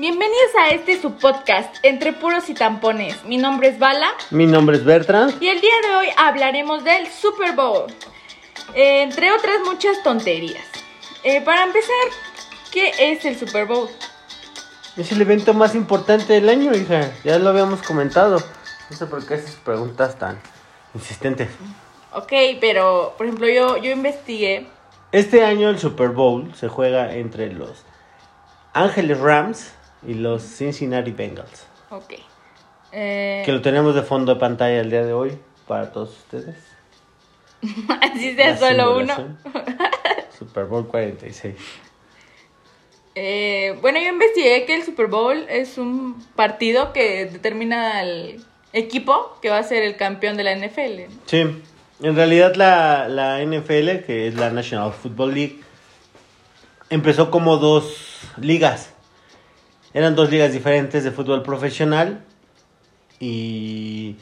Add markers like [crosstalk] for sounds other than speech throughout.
Bienvenidos a este su podcast, Entre Puros y Tampones. Mi nombre es Bala Mi nombre es Bertrand. y el día de hoy hablaremos del Super Bowl, eh, entre otras muchas tonterías. Eh, para empezar, ¿qué es el Super Bowl? Es el evento más importante del año, hija. Ya lo habíamos comentado. No sé por qué haces preguntas tan insistentes. Ok, pero por ejemplo yo, yo investigué. Este año el Super Bowl se juega entre los Ángeles Rams y los Cincinnati Bengals. Ok. Eh, Que lo tenemos de fondo de pantalla el día de hoy para todos ustedes. [laughs] así sea La solo uno. Super Bowl 46. Eh, bueno, yo investigué que el Super Bowl es un partido que determina al equipo que va a ser el campeón de la NFL. Sí, en realidad la, la NFL, que es la National Football League, empezó como dos ligas. Eran dos ligas diferentes de fútbol profesional y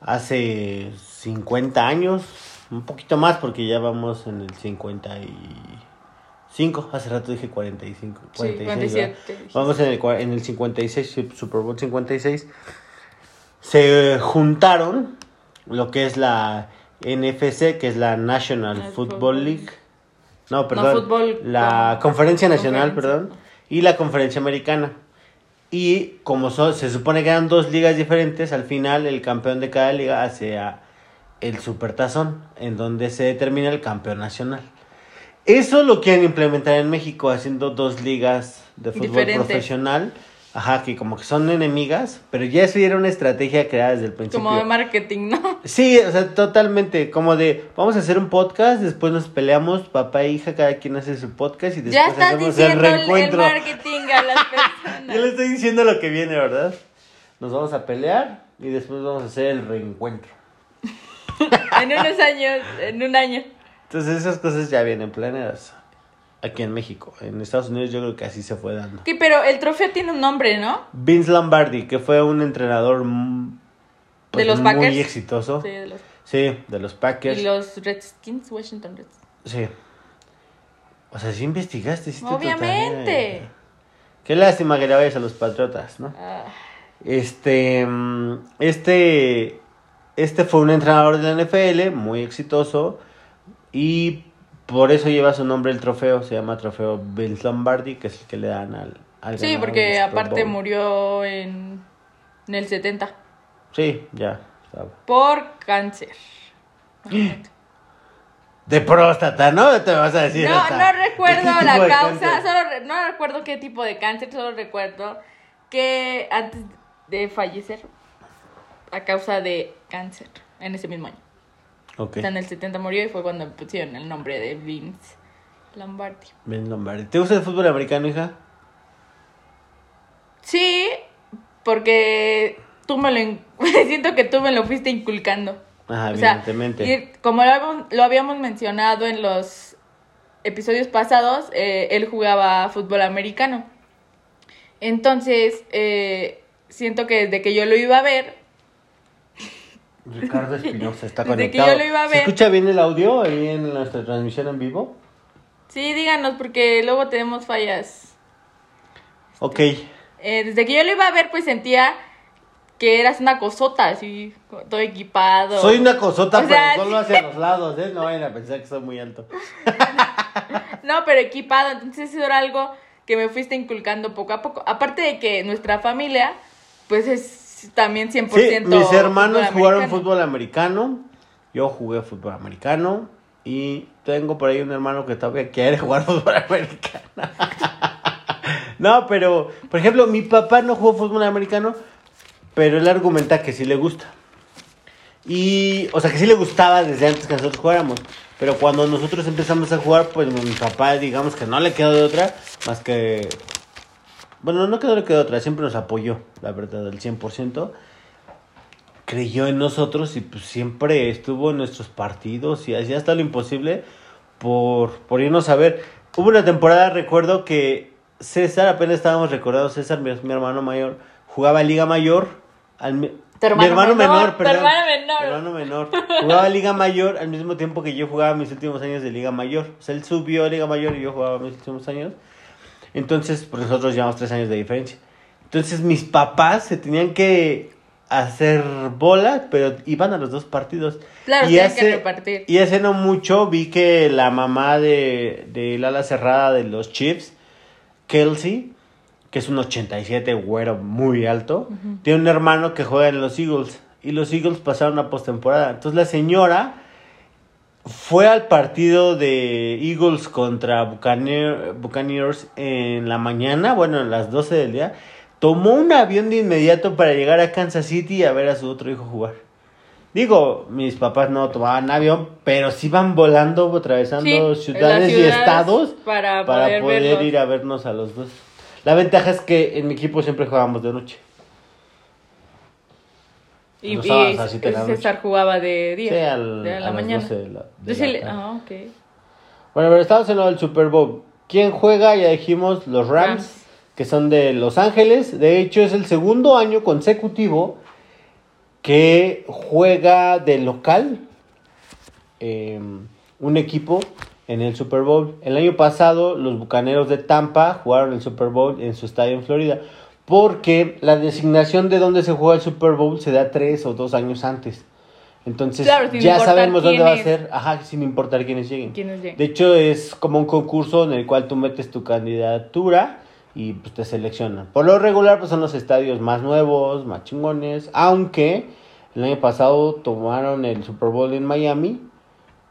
hace 50 años, un poquito más porque ya vamos en el 55, hace rato dije 45, 46, ¿verdad? 47. Vamos en el, en el 56, Super Bowl 56. Se juntaron lo que es la NFC, que es la National Football League. No, perdón. fútbol, la no, Conferencia Nacional, conferencia. perdón. Y la Conferencia Americana. Y como son, se supone que eran dos ligas diferentes, al final el campeón de cada liga hace a el Supertazón, en donde se determina el campeón nacional. Eso lo quieren implementar en México, haciendo dos ligas de fútbol profesional. Ajá, que como que son enemigas, pero ya eso era una estrategia creada desde el principio. Como de marketing, ¿no? Sí, o sea, totalmente. Como de, vamos a hacer un podcast, después nos peleamos, papá e hija, cada quien hace su podcast y después Ya estás hacemos diciendo el, el reencuentro. marketing a las [laughs] Yo le personas. estoy diciendo lo que viene, ¿verdad? Nos vamos a pelear y después vamos a hacer el reencuentro. [laughs] en unos años, en un año. Entonces esas cosas ya vienen planeadas aquí en México. En Estados Unidos yo creo que así se fue dando. Sí, pero el trofeo tiene un nombre, ¿no? Vince Lombardi, que fue un entrenador pues, ¿De los muy Packers? exitoso. Sí, de los- Sí, de los Packers. y los Redskins, Washington Redskins. Sí. O sea, sí investigaste. hiciste Obviamente. tarea. Qué lástima que le vayas a los Patriotas, ¿no? Ah, Este, mm, este, este fue un entrenador de la NFL muy exitoso y por eso lleva su nombre el trofeo, se llama trofeo Vince Lombardi, que es el que le dan al, al sí, porque aparte murió en, en el 70 Sí, ya. estaba. por cáncer. De próstata, ¿no? Te vas a decir. No, hasta- no ¿de recuerdo la causa, solo re- no recuerdo qué tipo de cáncer, solo recuerdo que antes de fallecer a causa de cáncer en ese mismo año. Ok, O sea, en el 70 murió y fue cuando pusieron el nombre de Vince Lombardi. Vince Lombardi. ¿Te gusta el fútbol americano, hija? Sí, porque tú me lo in- [laughs] siento que tú me lo fuiste inculcando. Ajá, O sea, evidentemente. y como lo habíamos, lo habíamos mencionado en los episodios pasados, eh, él jugaba fútbol americano. Entonces, eh, siento que desde que yo lo iba a ver, [laughs] Ricardo Espinosa está Desde que conectado. yo lo iba a ¿Se ver. escucha bien el audio ahí en nuestra transmisión en vivo? sí, díganos, porque luego tenemos fallas. Ok. Eh, desde que yo lo iba a ver, pues sentía que eras una cosota, así, todo equipado. Soy una cosota, O sea, pero solo hacia los lados, ¿eh? No vayan a pensar que soy muy alto. [laughs] No, pero equipado, entonces eso era algo que me fuiste inculcando poco a poco. Aparte de que nuestra familia, pues es también 100% Sí, mis hermanos fútbol jugaron americano. fútbol americano. Yo jugué fútbol americano. Y tengo por ahí un hermano que todavía quiere jugar [laughs] fútbol americano. [laughs] no, pero, por ejemplo, mi papá no jugó fútbol americano, pero él argumenta que sí le gusta. Y, o sea, que sí le gustaba desde antes que nosotros jugáramos. Pero cuando nosotros empezamos a jugar, pues mi papá, digamos que no le quedó de otra, más que... Bueno, no quedó de otra, siempre nos apoyó, la verdad, al 100%. Creyó en nosotros y pues siempre estuvo en nuestros partidos y hacía hasta lo imposible por, por irnos a ver. Hubo una temporada, recuerdo que César, apenas estábamos recordados, César, mi, mi hermano mayor, jugaba Liga Mayor. Al, mi- Tu hermano mi hermano menor, menor, tu perdón. hermano menor. Mi hermano menor. Jugaba Liga Mayor al mismo tiempo que yo jugaba mis últimos años de Liga Mayor. O sea, él subió a Liga Mayor y yo jugaba mis últimos años. Entonces, pues nosotros llevamos tres años de diferencia. Entonces mis papás se tenían que hacer bolas, pero iban a los dos partidos. Claro, y hace, que repartir. Y hace no mucho vi que la mamá de, de cerrada de los Chiefs, Kelsey, que es un 87 güero muy alto, tiene un hermano que juega en los Eagles. Y los Eagles pasaron a postemporada. Entonces la señora fue al partido de Eagles contra Buccaneer- Buccaneers en la mañana, bueno, a las 12 del día. Tomó un avión de inmediato para llegar a Kansas City a ver a su otro hijo jugar. Digo, mis papás no tomaban avión, pero sí van volando, atravesando Sí, ciudades, y estados para para poder ir a vernos a los dos. La ventaja es que en mi equipo siempre jugábamos de noche. Y, y sábados César jugaba de día. Sí, al- de a la mañana. 12 de la- de Entonces, la le- tarde. ah, ok. Bueno, pero estamos en lo del Super Bowl. ¿Quién juega? Ya dijimos los Rams, Rams. que son de Los Ángeles. De hecho, es el segundo año consecutivo que juega de local eh, un equipo en el Super Bowl. El año pasado, los Bucaneros de Tampa jugaron el Super Bowl en su estadio en Florida. Porque la designación de dónde se juega el Super Bowl se da tres o dos años antes. Entonces, Claro, ya sabemos dónde va a ser. Ajá, sin importar quiénes lleguen. De hecho, es como un concurso en el cual tú metes tu candidatura y pues, te seleccionan. Por lo regular, pues son los estadios más nuevos, más chingones. Aunque el año pasado tomaron el Super Bowl en Miami,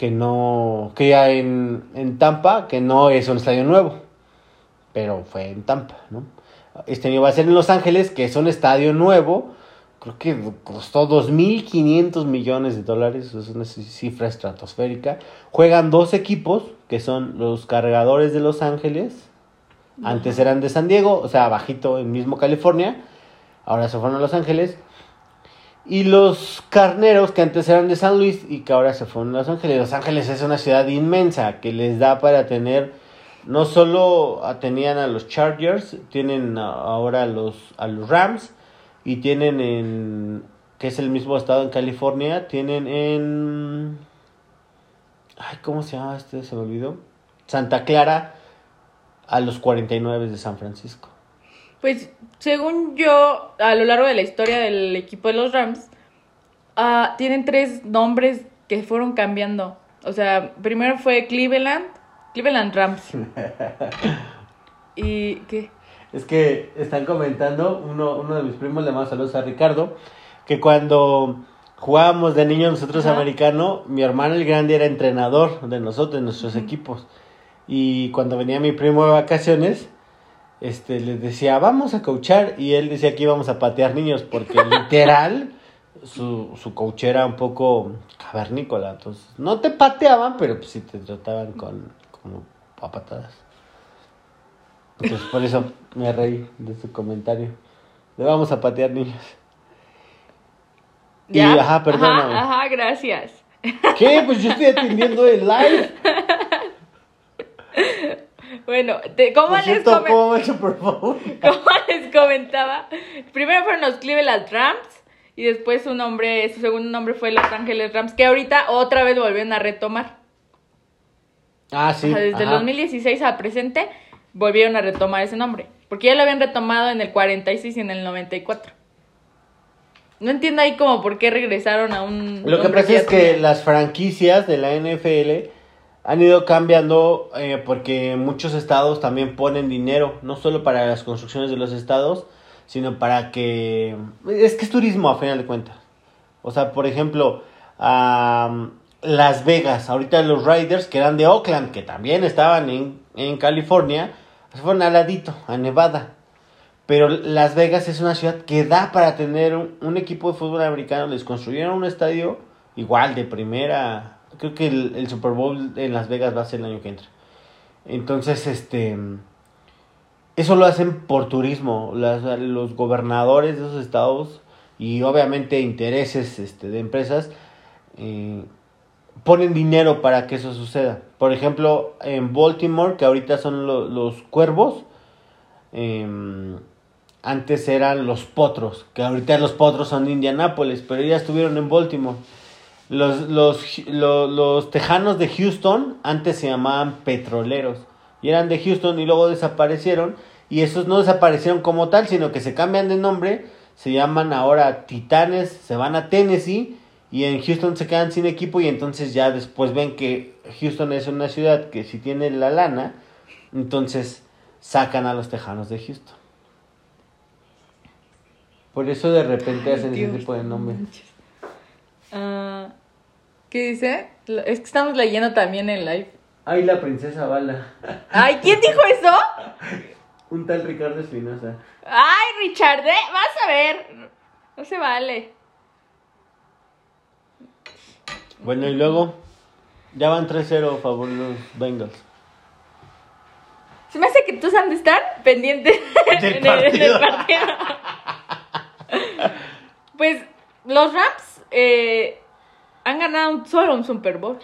que no, que ya en, en Tampa, que no es un estadio nuevo, pero fue en Tampa, ¿no? Este año va a ser en Los Ángeles, que es un estadio nuevo. Creo que costó 2.500 millones de dólares, es una cifra estratosférica. Juegan dos equipos, que son los cargadores de Los Ángeles. Antes eran de San Diego, o sea, bajito en mismo California. Ahora se fueron a Los Ángeles. Y los carneros, que antes eran de San Luis y que ahora se fueron a Los Ángeles. Los Ángeles es una ciudad inmensa que les da para tener no solo tenían a los Chargers, tienen ahora a los, a los Rams y tienen en, que es el mismo estado en California, tienen en, ay, ¿cómo se llama este? Se me olvidó. Santa Clara a los 49 de San Francisco. Pues según yo, a lo largo de la historia del equipo de los Rams, ah, tienen tres nombres que fueron cambiando. O sea, primero fue Cleveland, Cleveland Rams. [laughs] ¿Y qué? Es que están comentando, uno, uno de mis primos le mando saludos a Ricardo, que cuando jugábamos de niños nosotros Ajá. americano, mi hermano el grande era entrenador de nosotros, de nuestros equipos. Y cuando venía mi primo de vacaciones, este, les decía, vamos a coachar, y él decía que íbamos a patear niños, porque [laughs] literal, su, su coach era un poco cavernícola, entonces no te pateaban, pero pues sí te trataban con, como a patadas. Entonces por eso me reí de su comentario. Le vamos a patear niños. Y, ajá, perdóname. Ajá, ajá, gracias. ¿Qué? Pues yo estoy atendiendo el live. [laughs] Bueno, te- ¿cómo, Por les cierto, ¿cómo Super Bowl? [laughs] les comentaba? Primero fueron los Cleveland Rams y después su nombre, su segundo nombre fue Los Ángeles Rams, que ahorita otra vez volvieron a retomar. Ah, sí. O sea, desde el ajá. 2016 a presente volvieron a retomar ese nombre. Porque ya lo habían retomado en el 46 y en el 94. No entiendo ahí como por qué regresaron a un... Lo que pasa es que las franquicias de la NFL han ido cambiando eh, porque muchos estados también ponen dinero, no solo para las construcciones de los estados, sino para que... Es que es turismo a final de cuentas. O sea, por ejemplo, am, Las Vegas, ahorita los Raiders que eran de Oakland, que también estaban en, en California, se fueron al ladito, a Nevada. Pero Las Vegas es una ciudad que da para tener un, un equipo de fútbol americano. Les construyeron un estadio igual de primera. Creo que el, el Super Bowl en Las Vegas va a ser el año que entra. Entonces, este. Eso lo hacen por turismo. Las- los gobernadores de esos estados y obviamente intereses este, de empresas eh, ponen dinero para que eso suceda. Por ejemplo, en Baltimore, que ahorita son lo- los cuervos, em, antes eran los potros, que ahorita los potros son de Indianápolis, pero ya estuvieron en Baltimore. Los, los, lo- los tejanos de Houston antes se llamaban petroleros, y eran de Houston y luego desaparecieron. Y esos no desaparecieron como tal, sino que se cambian de nombre, se llaman ahora Titanes, se van a Tennessee. Y en Houston se quedan sin equipo. Y entonces ya después ven que Houston es una ciudad que si tiene la lana, entonces sacan a los Tejanos de Houston. Por eso de repente hacen ese tipo de nombre. ¿Qué dice? Es que estamos leyendo también en live. Ay, la princesa Bala. Ay, ¿quién dijo eso? [laughs] Un tal Ricardo Espinosa. Ay, Richard, ¿eh? vas a ver. No se vale. Bueno, y luego ya van 3-0 a favor de los Bengals. Se me hace que tú han de estar pendientes Del [laughs] en, el, en el partido. partido. [laughs] pues los Rams eh, han ganado solo un Super Bowl.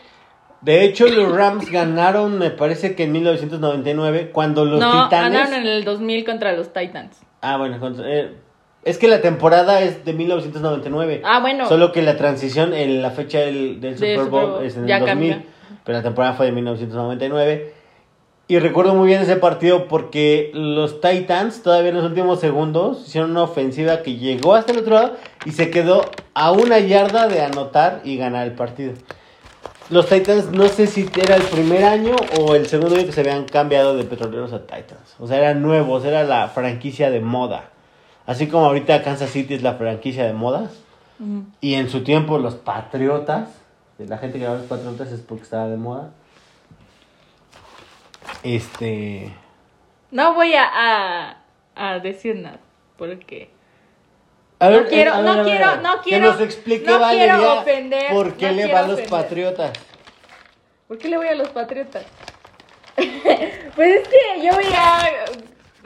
De hecho, los Rams [laughs] ganaron, me parece que en 1999, cuando los no, Titanes... ganaron en el 2000 contra los Titans. Ah, bueno, eh, es que la temporada es de 1999. Ah, bueno. Solo que la transición, en la fecha del, Super Bowl, Super Bowl, es en el ya 2000. cambió. Pero la temporada fue de 1999. Y recuerdo muy bien ese partido porque los Titans, todavía en los últimos segundos, hicieron una ofensiva que llegó hasta el otro lado y se quedó a una yarda de anotar y ganar el partido. Los Titans, no sé si era el primer año o el segundo año que se habían cambiado de petroleros a Titans. O sea, eran nuevos, era la franquicia de moda. Así como ahorita Kansas City es la franquicia de moda. Y en su tiempo los Patriotas, la gente que habla de los Patriotas es porque estaba de moda. Este... No voy a, a, a decir nada. Porque. A No quiero- a no a ver, quiero- a ver, no Que quiero- nos explique no quiero Valeria ofender, por qué no le quiero va a los. Patriotas. ¿Por qué le voy a los Patriotas? [laughs] pues es que yo voy a.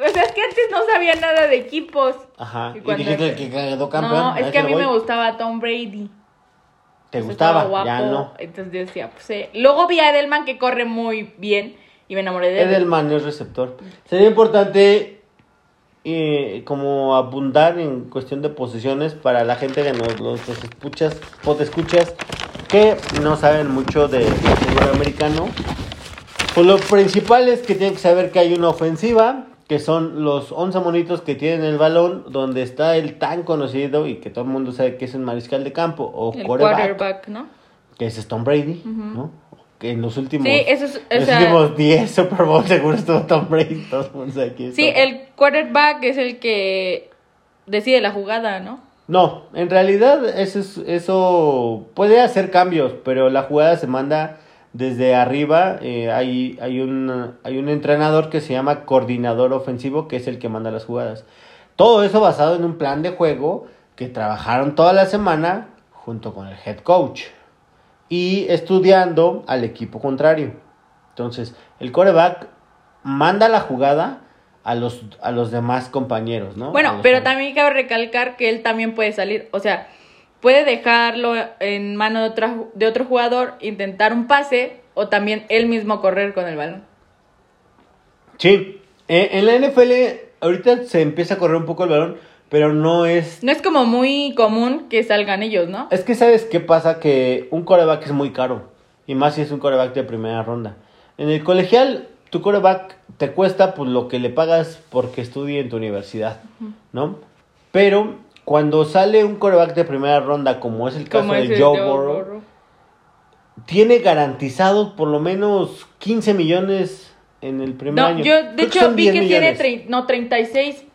O sea, es que antes no sabía nada de equipos. Ajá. Y Y, dijiste que quedó campeón. No, es que a mí voy. me gustaba Tom Brady. ¿Te Pues gustaba? Ya no. Entonces yo decía, pues eh. Luego vi a Edelman que corre muy bien y me enamoré de él. Edelman es receptor. Sería importante eh, como abundar en cuestión de posiciones para la gente que nos los, los escuchas, escuchas que no saben mucho de, de fútbol americano. Pues lo principal es que tienen que saber que hay una ofensiva, que son los 11 monitos que tienen el balón, donde está el tan conocido y que todo el mundo sabe que es el mariscal de campo o El quarterback, quarterback, ¿no? que es Tom Brady, ¿no? Que en los últimos, Sí, eso es- o los sea- últimos 10 Super Bowl seguro estuvo Tom Brady, [laughs] es Sí, el quarterback es el que decide la jugada, ¿no? No, en realidad eso, es- eso puede hacer cambios, pero la jugada se manda desde arriba. eh, hay, hay, un, hay un entrenador que se llama coordinador ofensivo, que es el que manda las jugadas. Todo eso basado en un plan de juego que trabajaron toda la semana junto con el head coach y estudiando al equipo contrario. Entonces, el coreback manda la jugada a los, a los demás compañeros, ¿no? Bueno, pero también cabe recalcar que él también puede salir, o sea, puede dejarlo en mano de, otra, de otro jugador, intentar un pase o también él mismo correr con el balón. Sí, eh, en la NFL ahorita se empieza a correr un poco el balón, pero no es... No es como muy común que salgan ellos, ¿no? Es que sabes qué pasa, que un coreback es muy caro, y más si es un coreback de primera ronda. En el colegial, tu coreback te cuesta pues lo que le pagas porque estudie en tu universidad, ¿no? Pero cuando sale un coreback de primera ronda, como es el caso de Joe Joe Burrow, Burrow. tiene garantizado por lo menos 15 millones en el primer No, año. yo Creo de que hecho vi 10 que tiene millones. trein- no 36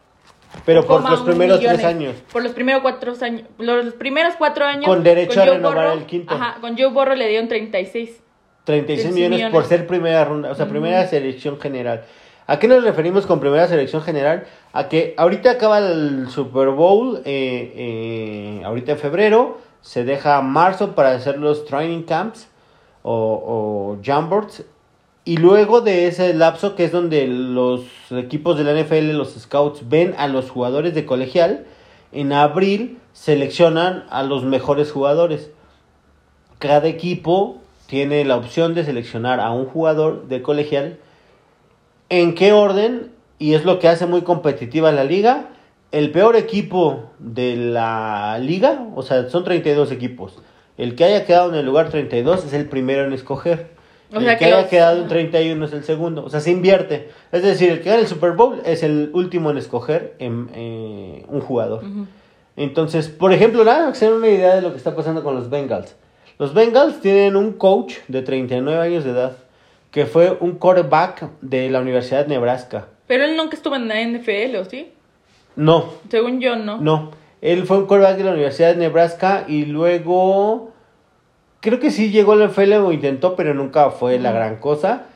Pero por los primeros millones. tres años. Por los primeros cuatro años. Los primeros cuatro años. Con derecho a renovar el quinto. Ajá, con Joe Borro le dieron 36. 36 16 millones, millones. por ser primera ronda, o sea, primera selección general. ¿A qué nos referimos con primera selección general? A que ahorita acaba el Super Bowl, eh, eh, ahorita en febrero, se deja marzo para hacer los training camps o, o jamboards. Y luego de ese lapso, que es donde los equipos de la NFL, los scouts, ven a los jugadores de colegial, en abril seleccionan a los mejores jugadores. Cada equipo tiene la opción de seleccionar a un jugador de colegial. ¿En qué orden? Y es lo que hace muy competitiva la liga. El peor equipo de la liga, o sea, son 32 equipos. El que haya quedado en el lugar 32 es el primero en escoger. O el que, que haya quedado en 31 es el segundo. O sea, se invierte. Es decir, el que gana el Super Bowl es el último en escoger en, eh, un jugador. Entonces, por ejemplo, nada, que se den una idea de lo que está pasando con los Bengals. Los Bengals tienen un coach de 39 años de edad que fue un quarterback de la Universidad de Nebraska. Pero él nunca estuvo en la NFL, ¿o sí? No, Según yo, no. no. Él fue un quarterback de la Universidad de Nebraska y luego creo que sí llegó a la NFL o intentó, pero nunca fue la gran cosa.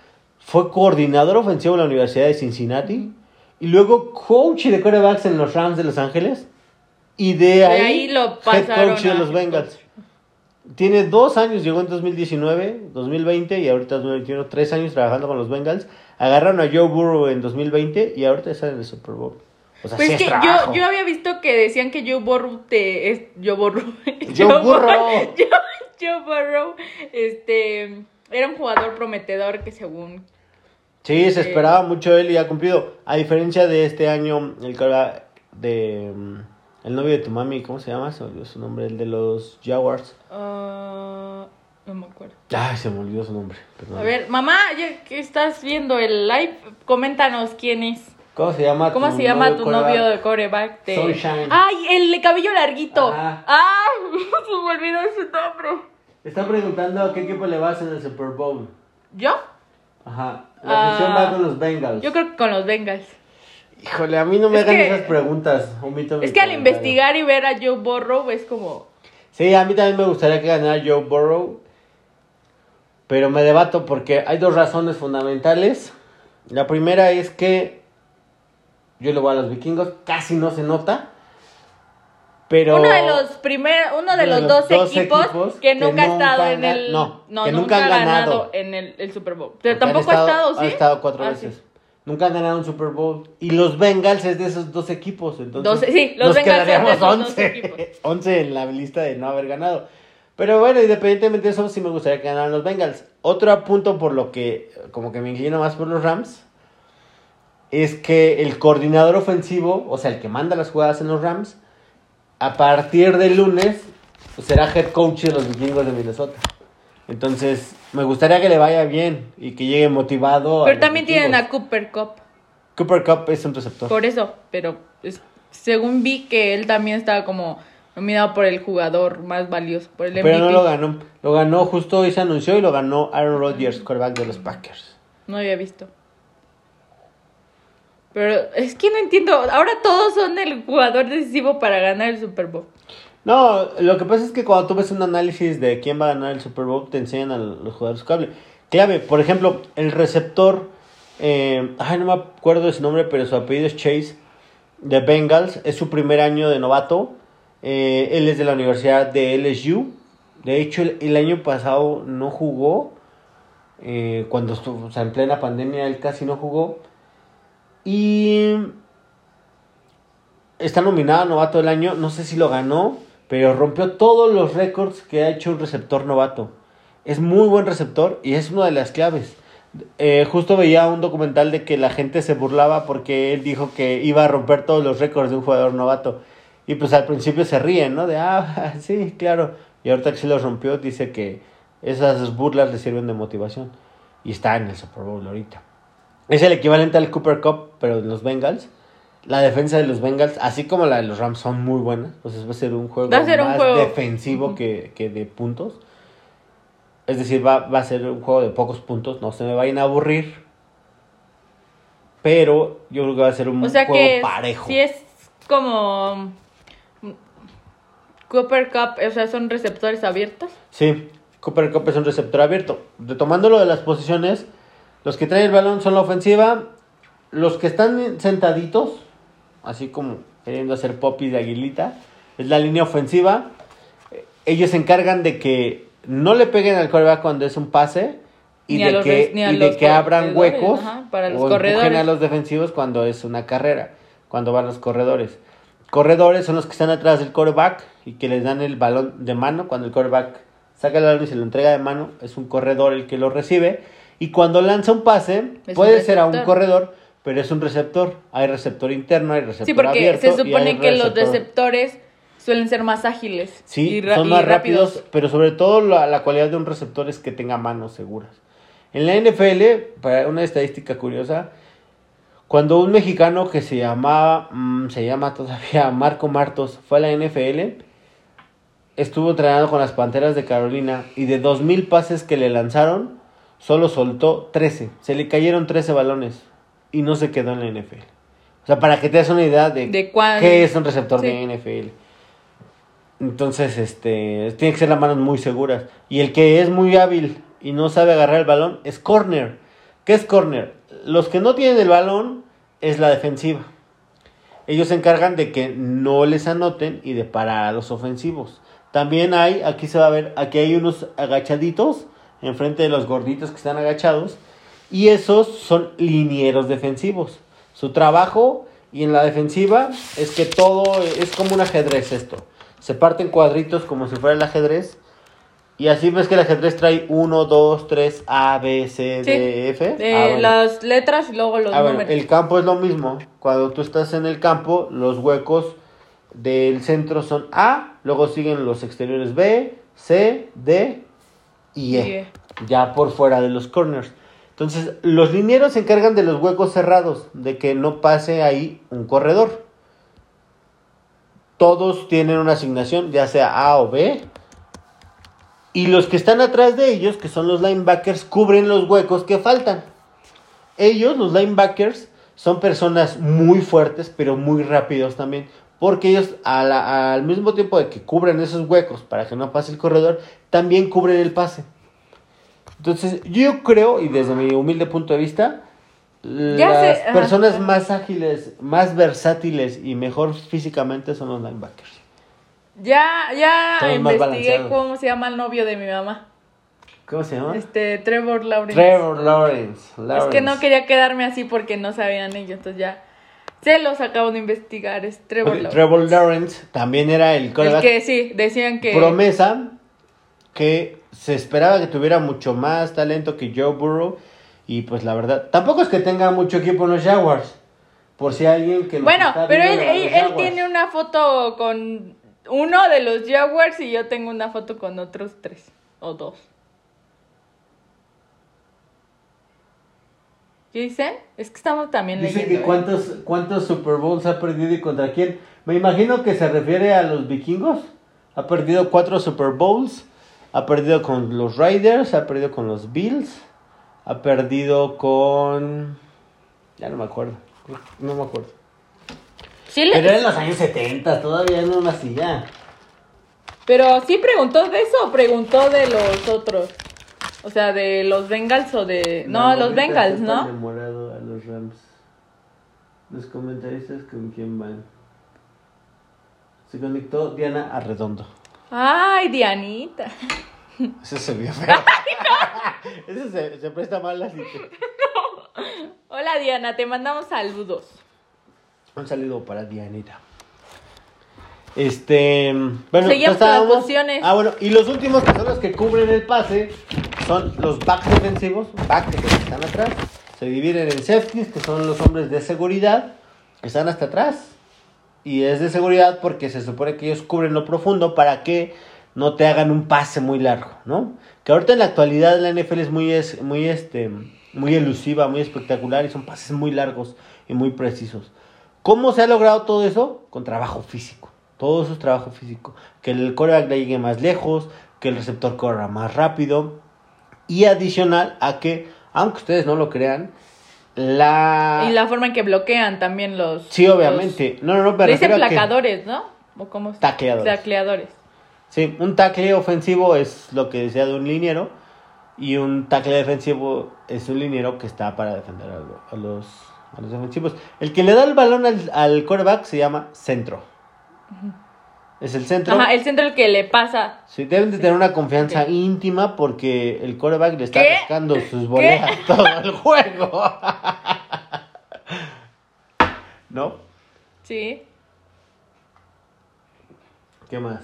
Fue coordinador ofensivo en la Universidad de Cincinnati y luego coach de quarterbacks en los Rams de Los Ángeles y de ahí, ahí lo head pasaron coach de los head Bengals. Tiene dos años, llegó en 2019, 2020 y ahorita 2021, tres años trabajando con los Bengals. Agarraron a Joe Burrow en 2020 y ahorita está en el Super Bowl. O sea, Pues sí es que yo, yo había visto que decían que Joe Burrow te... Es, Joe Burrow. [laughs] Joe Burrow. Joe, [laughs] Joe Burrow, este... Era un jugador prometedor que según... Sí, se esperaba mucho él y ha cumplido. A diferencia de este año, el que era de mm, el novio de tu mami, ¿cómo se llama? Se me olvidó su nombre, el de los Jaguars. ah, no me acuerdo. Ay, se me olvidó su nombre. perdón. A ver, mamá, ya que estás viendo el live, coméntanos quién es. ¿Cómo se llama? ¿Cómo tu se llama tu quarterback? novio de coreback? De... Sunshine. ¡Ay, el de cabello larguito! Ajá. ¡Ah! [laughs] Se me olvidó su nombre. Está preguntando a qué equipo le vas en el Super Bowl. ¿Yo? Ajá. La afición Ah, va con los Bengals. Yo creo que con los Bengals. Híjole, a mí no me Es hagan que- esas preguntas. Omito mi Es que al investigar y ver a Joe Burrow es como... Sí, a mí también me gustaría que ganara Joe Burrow. Pero me debato porque hay dos razones fundamentales. La primera es que yo le voy a los vikingos, casi no se nota. Pero. Uno de los primeros, uno de los, dos, equipos, que nunca ha estado en el... ga- No, que nunca, nunca ha han ganado ganado. en el, el Super Bowl. Pero tampoco ha estado, ¿sí? Ha estado cuatro Ah, veces. sí. Nunca han ganado un Super Bowl. Y los Bengals es de esos dos equipos. Entonces, Doce- sí, los nos Bengals son de quedaríamos esos dos 11. equipos. [laughs] 11 en la lista de no haber ganado. Pero bueno, independientemente de eso, sí me gustaría que ganaran los Bengals. Otro punto por lo que, como que me inclino más por los Rams, es que el coordinador ofensivo, o sea, el que manda las jugadas en los Rams, a partir del lunes pues, será head coach de los vikingos de Minnesota. Entonces, me gustaría que le vaya bien y que llegue motivado. Pero también tienen a. Cooper Cup. Cooper Cup es un receptor. Por eso, pero es- según vi que él también estaba como nominado por el jugador más valioso, por el MVP. Pero no lo ganó. Lo ganó justo hoy se anunció y lo ganó Aaron Rodgers, quarterback de los Packers. No había visto. Pero es que no entiendo. Ahora todos son el jugador decisivo para ganar el Super Bowl. No, lo que pasa es que cuando tú ves un análisis de quién va a ganar el Super Bowl, te enseñan a los jugadores clave. Clave, por ejemplo, el receptor, eh, ay, no me acuerdo de su nombre, pero su apellido es Chase, de Bengals, es su primer año de novato. Eh, él es de la Universidad de LSU. De hecho, el, el año pasado no jugó. eh, cuando estuvo, o sea, en plena pandemia, él casi no jugó. Y está nominado a novato del año. No sé si lo ganó, pero rompió todos los récords que ha hecho un receptor novato. Es muy buen receptor y es una de las claves. Eh, justo veía un documental de que la gente se burlaba porque él dijo que iba a romper todos los récords de un jugador novato. Y pues al principio se ríen, ¿no? De, ah, [laughs] sí, claro. Y ahorita que sí los rompió, dice que esas burlas le sirven de motivación. Y está en el Super Bowl ahorita. Es el equivalente al Cooper Cup, pero de los Bengals. La defensa de los Bengals, así como la de los Rams, son muy buenas. Entonces va a ser un juego un más juego. defensivo que, que de puntos. Es decir, va, va a ser un juego de pocos puntos. No se me vayan a aburrir. Pero yo creo que va a ser un O sea juego que parejo. si es como Cooper Cup, o sea, son receptores abiertos. Sí, Cooper Cup es un receptor abierto. Retomando lo de las posiciones, los que traen el balón son la ofensiva, los que están sentaditos, así como queriendo hacer popis de aguilita, es la línea ofensiva. Ellos se encargan de que no le peguen al coreback cuando es un pase y Ni de los que, y de que abran huecos ajá, para los o corredores. a los defensivos cuando es una carrera, cuando van los corredores. Corredores son los que están atrás del quarterback y que les dan el balón de mano. Cuando el quarterback saca el balón y se lo entrega de mano, es un corredor el que lo recibe. Y cuando lanza un pase, Es puede un ser a un corredor, pero es un receptor. Hay receptor interno, hay receptor Sí, porque abierto. se supone que los receptor- receptores suelen ser más ágiles. Sí, y son y más rápidos, pero sobre todo la, la cualidad de un receptor es que tenga manos seguras. En la NFL, para una estadística curiosa, cuando un mexicano que se llamaba, mm, se llama todavía [laughs] Marco Martos, fue a la NFL, estuvo entrenando con las Panteras de Carolina y de 2.000 pases que le lanzaron, solo soltó 13. Se le cayeron 13 balones y no se quedó en la NFL. O sea, para que te des una idea de, qué es un receptor Sí. de NFL. Entonces, este, tiene que ser las manos muy seguras. Y el que es muy hábil y no sabe agarrar el balón es corner. ¿Qué es corner? Los que no tienen el balón es la defensiva. Ellos se encargan de que no les anoten y de parar a los ofensivos. También hay, aquí se va a ver, aquí hay unos agachaditos enfrente de los gorditos que están agachados. Y esos son linieros defensivos. Su trabajo y en la defensiva es que todo es como un ajedrez esto. Se parte en cuadritos como si fuera el ajedrez. Y así ves que el ajedrez trae 1, 2, 3, A, B, C, Sí, D, F. de Ah, bueno. las letras y luego los Ah, bueno, números. el campo es lo mismo. Cuando tú estás en el campo, los huecos del centro son A, luego siguen los exteriores B, C, D y E. Ya por fuera de los corners. Entonces, los linieros se encargan de los huecos cerrados, de que no pase ahí un corredor. Todos tienen una asignación, ya sea A o B. Y los que están atrás de ellos, que son los linebackers, cubren los huecos que faltan. Ellos, los linebackers, son personas muy fuertes, pero muy rápidos también. Porque ellos, al mismo tiempo de que cubren esos huecos para que no pase el corredor, también cubren el pase. Entonces, yo creo, y desde mi humilde punto de vista, Ya las sé, ajá. personas más ágiles, más versátiles y mejor físicamente son los linebackers. Ya, ya Todos investigué cómo se llama el novio de mi mamá. ¿Cómo se llama? Este, Trevor Lawrence. Trevor Lawrence. Es que no quería quedarme así porque no sabían ellos, entonces ya se los acabo de investigar, es Trevor Lawrence. Trevor Lawrence también era el quarterback que sí, decían que promesa que se esperaba que tuviera mucho más talento que Joe Burrow y pues la verdad, tampoco es que tenga mucho equipo en los Jaguars. Por si alguien que nos Bueno, está pero él, tiene una foto con uno de los Jaguars y yo tengo una foto con otros tres o dos. ¿Qué dicen? Es que estamos también Dice leyendo. que ¿eh? cuántos, cuántos Super Bowls ha perdido y contra quién. Me imagino que se refiere a los vikingos. Ha perdido cuatro Super Bowls. Ha perdido con los Raiders. Ha perdido con los Bills. Ha perdido con... Ya no me acuerdo. No me acuerdo. Sí, Pero era en los años 70. Todavía no nacía. pero sí preguntó de eso o preguntó de los otros. O sea, de los Bengals o de... No, los Bengals, ¿no? enamorado a los Rams. Los comentaristas con quién van. Se conectó Diana Arredondo. Ay, Dianita. [laughs] Ese se vio feo. [laughs] Ese se, se presta mal así [laughs] que... Hola Diana, te mandamos saludos. Un saludo para Dianita. Este. Bueno, Seguimos con las estábamos-. Ah, bueno, y los últimos que son los que cubren el pase son los backs defensivos, backs que están atrás. Se dividen en safeties, que son los hombres de seguridad, que están hasta atrás. Y es de seguridad porque se supone que ellos cubren lo profundo para que no te hagan un pase muy largo, ¿no? Que ahorita en la actualidad la NFL es muy, es, muy, este, muy elusiva, muy espectacular y son pases muy largos y muy precisos. ¿Cómo se ha logrado todo eso? Con trabajo físico. Todo eso es trabajo físico. Que el coreback le llegue más lejos, que el receptor corra más rápido. Y adicional a que, aunque ustedes no lo crean, la... Y la forma en que bloquean también los... Sí, obviamente. No, no, no, Le dicen que- placadores, ¿no? ¿O cómo? Tacleadores. Tacleadores. Sí, un tackle ofensivo es lo que decía de un liniero. Y un tackle defensivo es un liniero que está para defender a, lo- a los, a los defensivos. El que le da el balón al, al quarterback se llama centro. Es el centro. Ajá, el centro el que le pasa. Sí, deben de tener una confianza íntima porque el quarterback le está ¿Qué? pescando sus boleas [laughs] todo el juego. ¿No? Sí. ¿Qué más?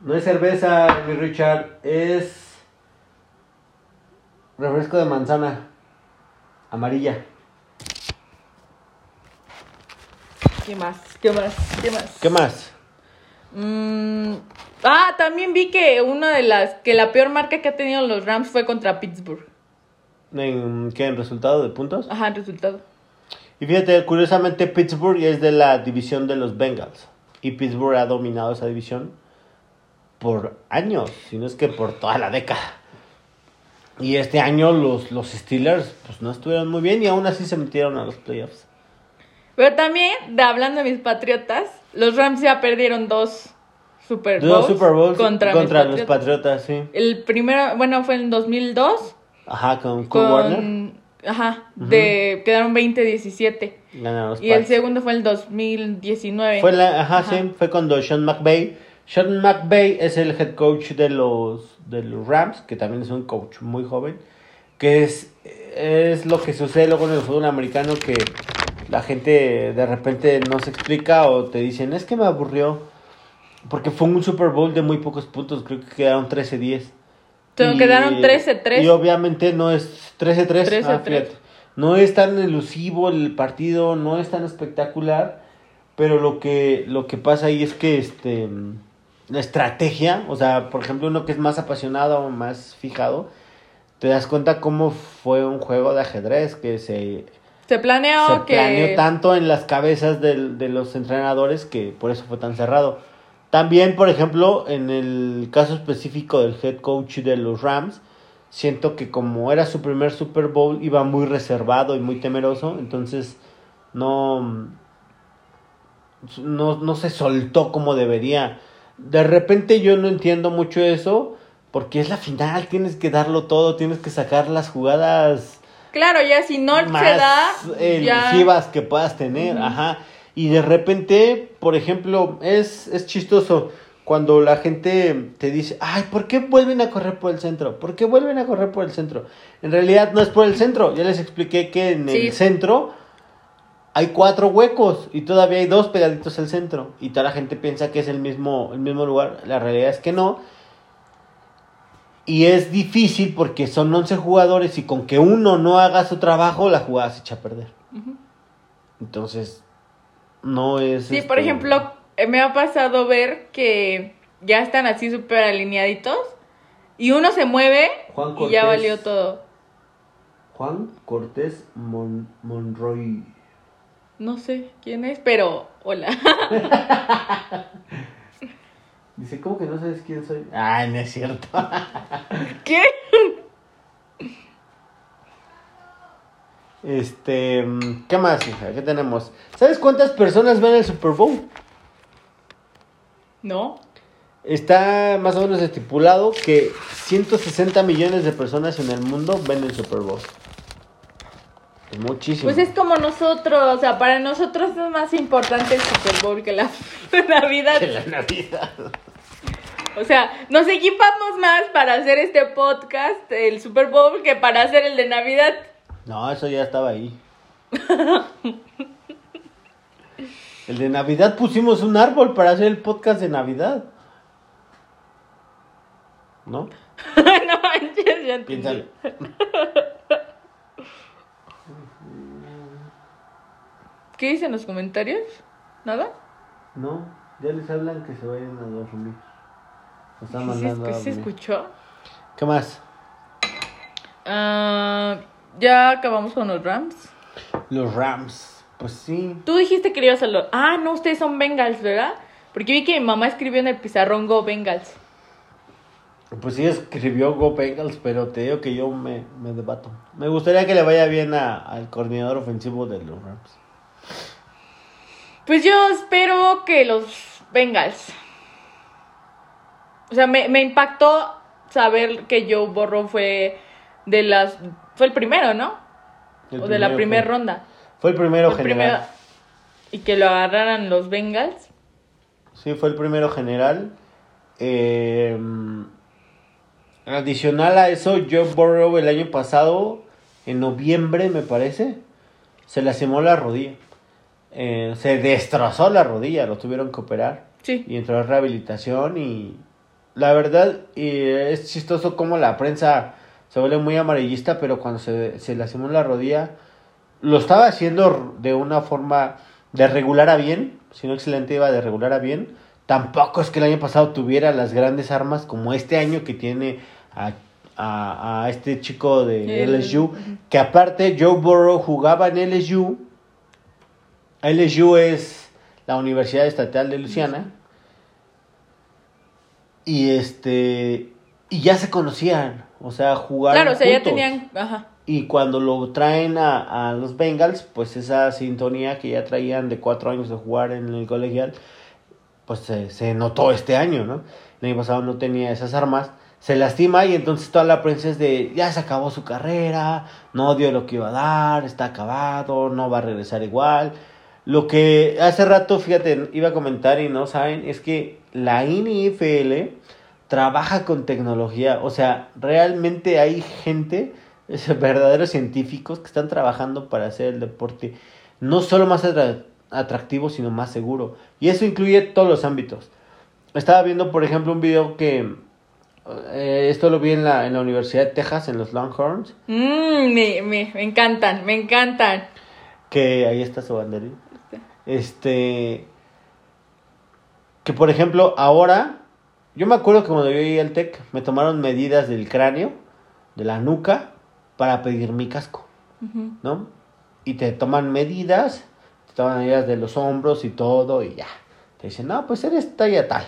No es cerveza, mi Richard, es refresco de manzana amarilla. ¿Qué más? ¿Qué más? ¿Qué más? ¿Qué más? Mm, ah, también vi que una de las que la peor marca que ha tenido los Rams fue contra Pittsburgh. ¿En qué? ¿En resultado de puntos? Ajá, el resultado. Y fíjate, curiosamente Pittsburgh es de la división de los Bengals. Y Pittsburgh ha dominado esa división por años, si no es que por toda la década. Y este año los, los Steelers pues no estuvieron muy bien y aún así se metieron a los playoffs. Pero también, de, hablando de mis patriotas, los Rams ya perdieron dos Super Bowls, Dos Super Bowls contra, contra, mis los patriotas. Sí. El primero, bueno, fue en 2002 Ajá, con Warner. con ajá, de quedaron 20-17 Ganaron los y el segundo fue el 2019. Fue la, ajá, sí, fue cuando Sean McVay. Sean McVay es el head coach de los, de los Rams, que también es un coach muy joven, que es, es lo que sucede luego en el fútbol americano que la gente de repente no se explica o te dicen, es que me aburrió, porque fue un Super Bowl de muy pocos puntos, creo que quedaron 13-10. Entonces, quedaron 13-3. Y obviamente no es 13-3. 13-3. ah. No es tan elusivo el partido, no es tan espectacular, pero lo que, lo que pasa ahí es que este la estrategia, o sea, por ejemplo, uno que es más apasionado o más fijado, te das cuenta cómo fue un juego de ajedrez que se, Se planeó se que planeó tanto en las cabezas del- de los entrenadores que por eso fue tan cerrado. También, por ejemplo, en el caso específico del head coach de los Rams, siento que como era su primer Super Bowl, iba muy reservado y muy temeroso, entonces no, no, no se soltó como debería. De repente yo no entiendo mucho eso, porque es la final, tienes que darlo todo, tienes que sacar las jugadas claro, ya si no más se da ya elusivas que puedas tener, ajá. Y de repente, por ejemplo, es, es chistoso cuando la gente te dice, ay, ¿por qué vuelven a correr por el centro? ¿Por qué vuelven a correr por el centro? En realidad no es por el centro, ya les expliqué que en Sí. el centro hay cuatro huecos y todavía hay dos pegaditos al centro. Y toda la gente piensa que es el mismo, el mismo lugar, la realidad es que no. Y es difícil porque son 11 jugadores y con que uno no haga su trabajo, la jugada se echa a perder. Entonces, no es... Sí, por este, ejemplo, eh, me ha pasado ver que ya están así súper alineaditos y uno se mueve Juan y ya valió todo. Juan Cortés Mon- Monroy. No sé quién es, pero hola. [laughs] Dice, ¿cómo que no sabes quién soy? Ah, no es cierto. [laughs] ¿Qué? Este, mm, ¿qué más, hija? ¿Qué tenemos? ¿Sabes cuántas personas ven el Super Bowl? ¿No? Está más o menos estipulado que 160 millones de personas en el mundo ven el Super Bowl. Muchísimo. Pues es como nosotros, o sea, para nosotros es más importante el Super Bowl [laughs] que la Navidad. Que la Navidad. O sea, nos equipamos más para hacer este podcast, el Super Bowl, que para hacer el de Navidad. No, eso ya estaba ahí. [laughs] El de Navidad pusimos un árbol para hacer el podcast de Navidad. ¿No? [laughs] no manches, ya. Piénsalo. ¿Qué dicen los comentarios? ¿Nada? No, ya les hablan que se vayan a dormir. Nos están ¿Sí, mandando a se- se dormir. escuchó? ¿Qué más? Ah, ya acabamos con los Rams. Los Rams. Pues sí. Tú dijiste que ibas a los... Ah, no, ustedes son Bengals, ¿verdad? Porque vi que mi mamá escribió en el pizarrón Go Bengals. Pues sí escribió Go Bengals, pero te digo que yo me, me debato. Me gustaría que le vaya bien a- al coordinador ofensivo de los Rams. Pues yo espero que los Bengals. O sea, me, me impactó saber que Joe Burrow fue de las... Fue el primero, ¿no? El o de la primera ronda. Fue el primero Fue el general. primero- Y que lo agarraran los Bengals. Sí, fue el primero general. Eh, adicional a eso, Joe Burrow el año pasado, en noviembre me parece, se lastimó la rodilla. Eh, se destrozó la rodilla, lo tuvieron que operar. Sí. Y entró a rehabilitación y la verdad eh, es chistoso como la prensa se vuelve muy amarillista, pero cuando se, se lastimó la rodilla, lo estaba haciendo de una forma de regular a bien, si no excelente iba de regular a bien, Tampoco es que el año pasado tuviera las grandes armas como este año que tiene a, a, a este chico de LSU. Que aparte Joe Burrow jugaba en LSU. LSU es la Universidad Estatal de Luisiana. Y este. Y ya se conocían. O sea, jugaron. Claro, o sea, ya juntos. tenían. Ajá. Y cuando lo traen a, a los Bengals, pues esa sintonía que ya traían de cuatro años de jugar en el colegial, pues se, se notó este año, ¿no? El año pasado no tenía esas armas, se lastima y entonces toda la prensa es de, ya se acabó su carrera, no dio lo que iba a dar, está acabado, no va a regresar igual. Lo que hace rato, fíjate, iba a comentar y no saben, es que la NFL trabaja con tecnología, o sea, realmente hay gente, es, verdaderos científicos que están trabajando para hacer el deporte no solo más atra- atractivo, sino más seguro. Y eso incluye todos los ámbitos. Estaba viendo, por ejemplo, un video que eh, esto lo vi en la, en la Universidad de Texas, en los Longhorns, Mm, me, me, me encantan, me encantan. que ahí está su banderita. Este, que por ejemplo, ahora, yo me acuerdo que cuando yo llegué al TEC, me tomaron medidas del cráneo, de la nuca, para pedir mi casco. ¿no? Y te toman medidas, te toman medidas de los hombros y todo, y ya. Te dicen, no, pues eres talla tal.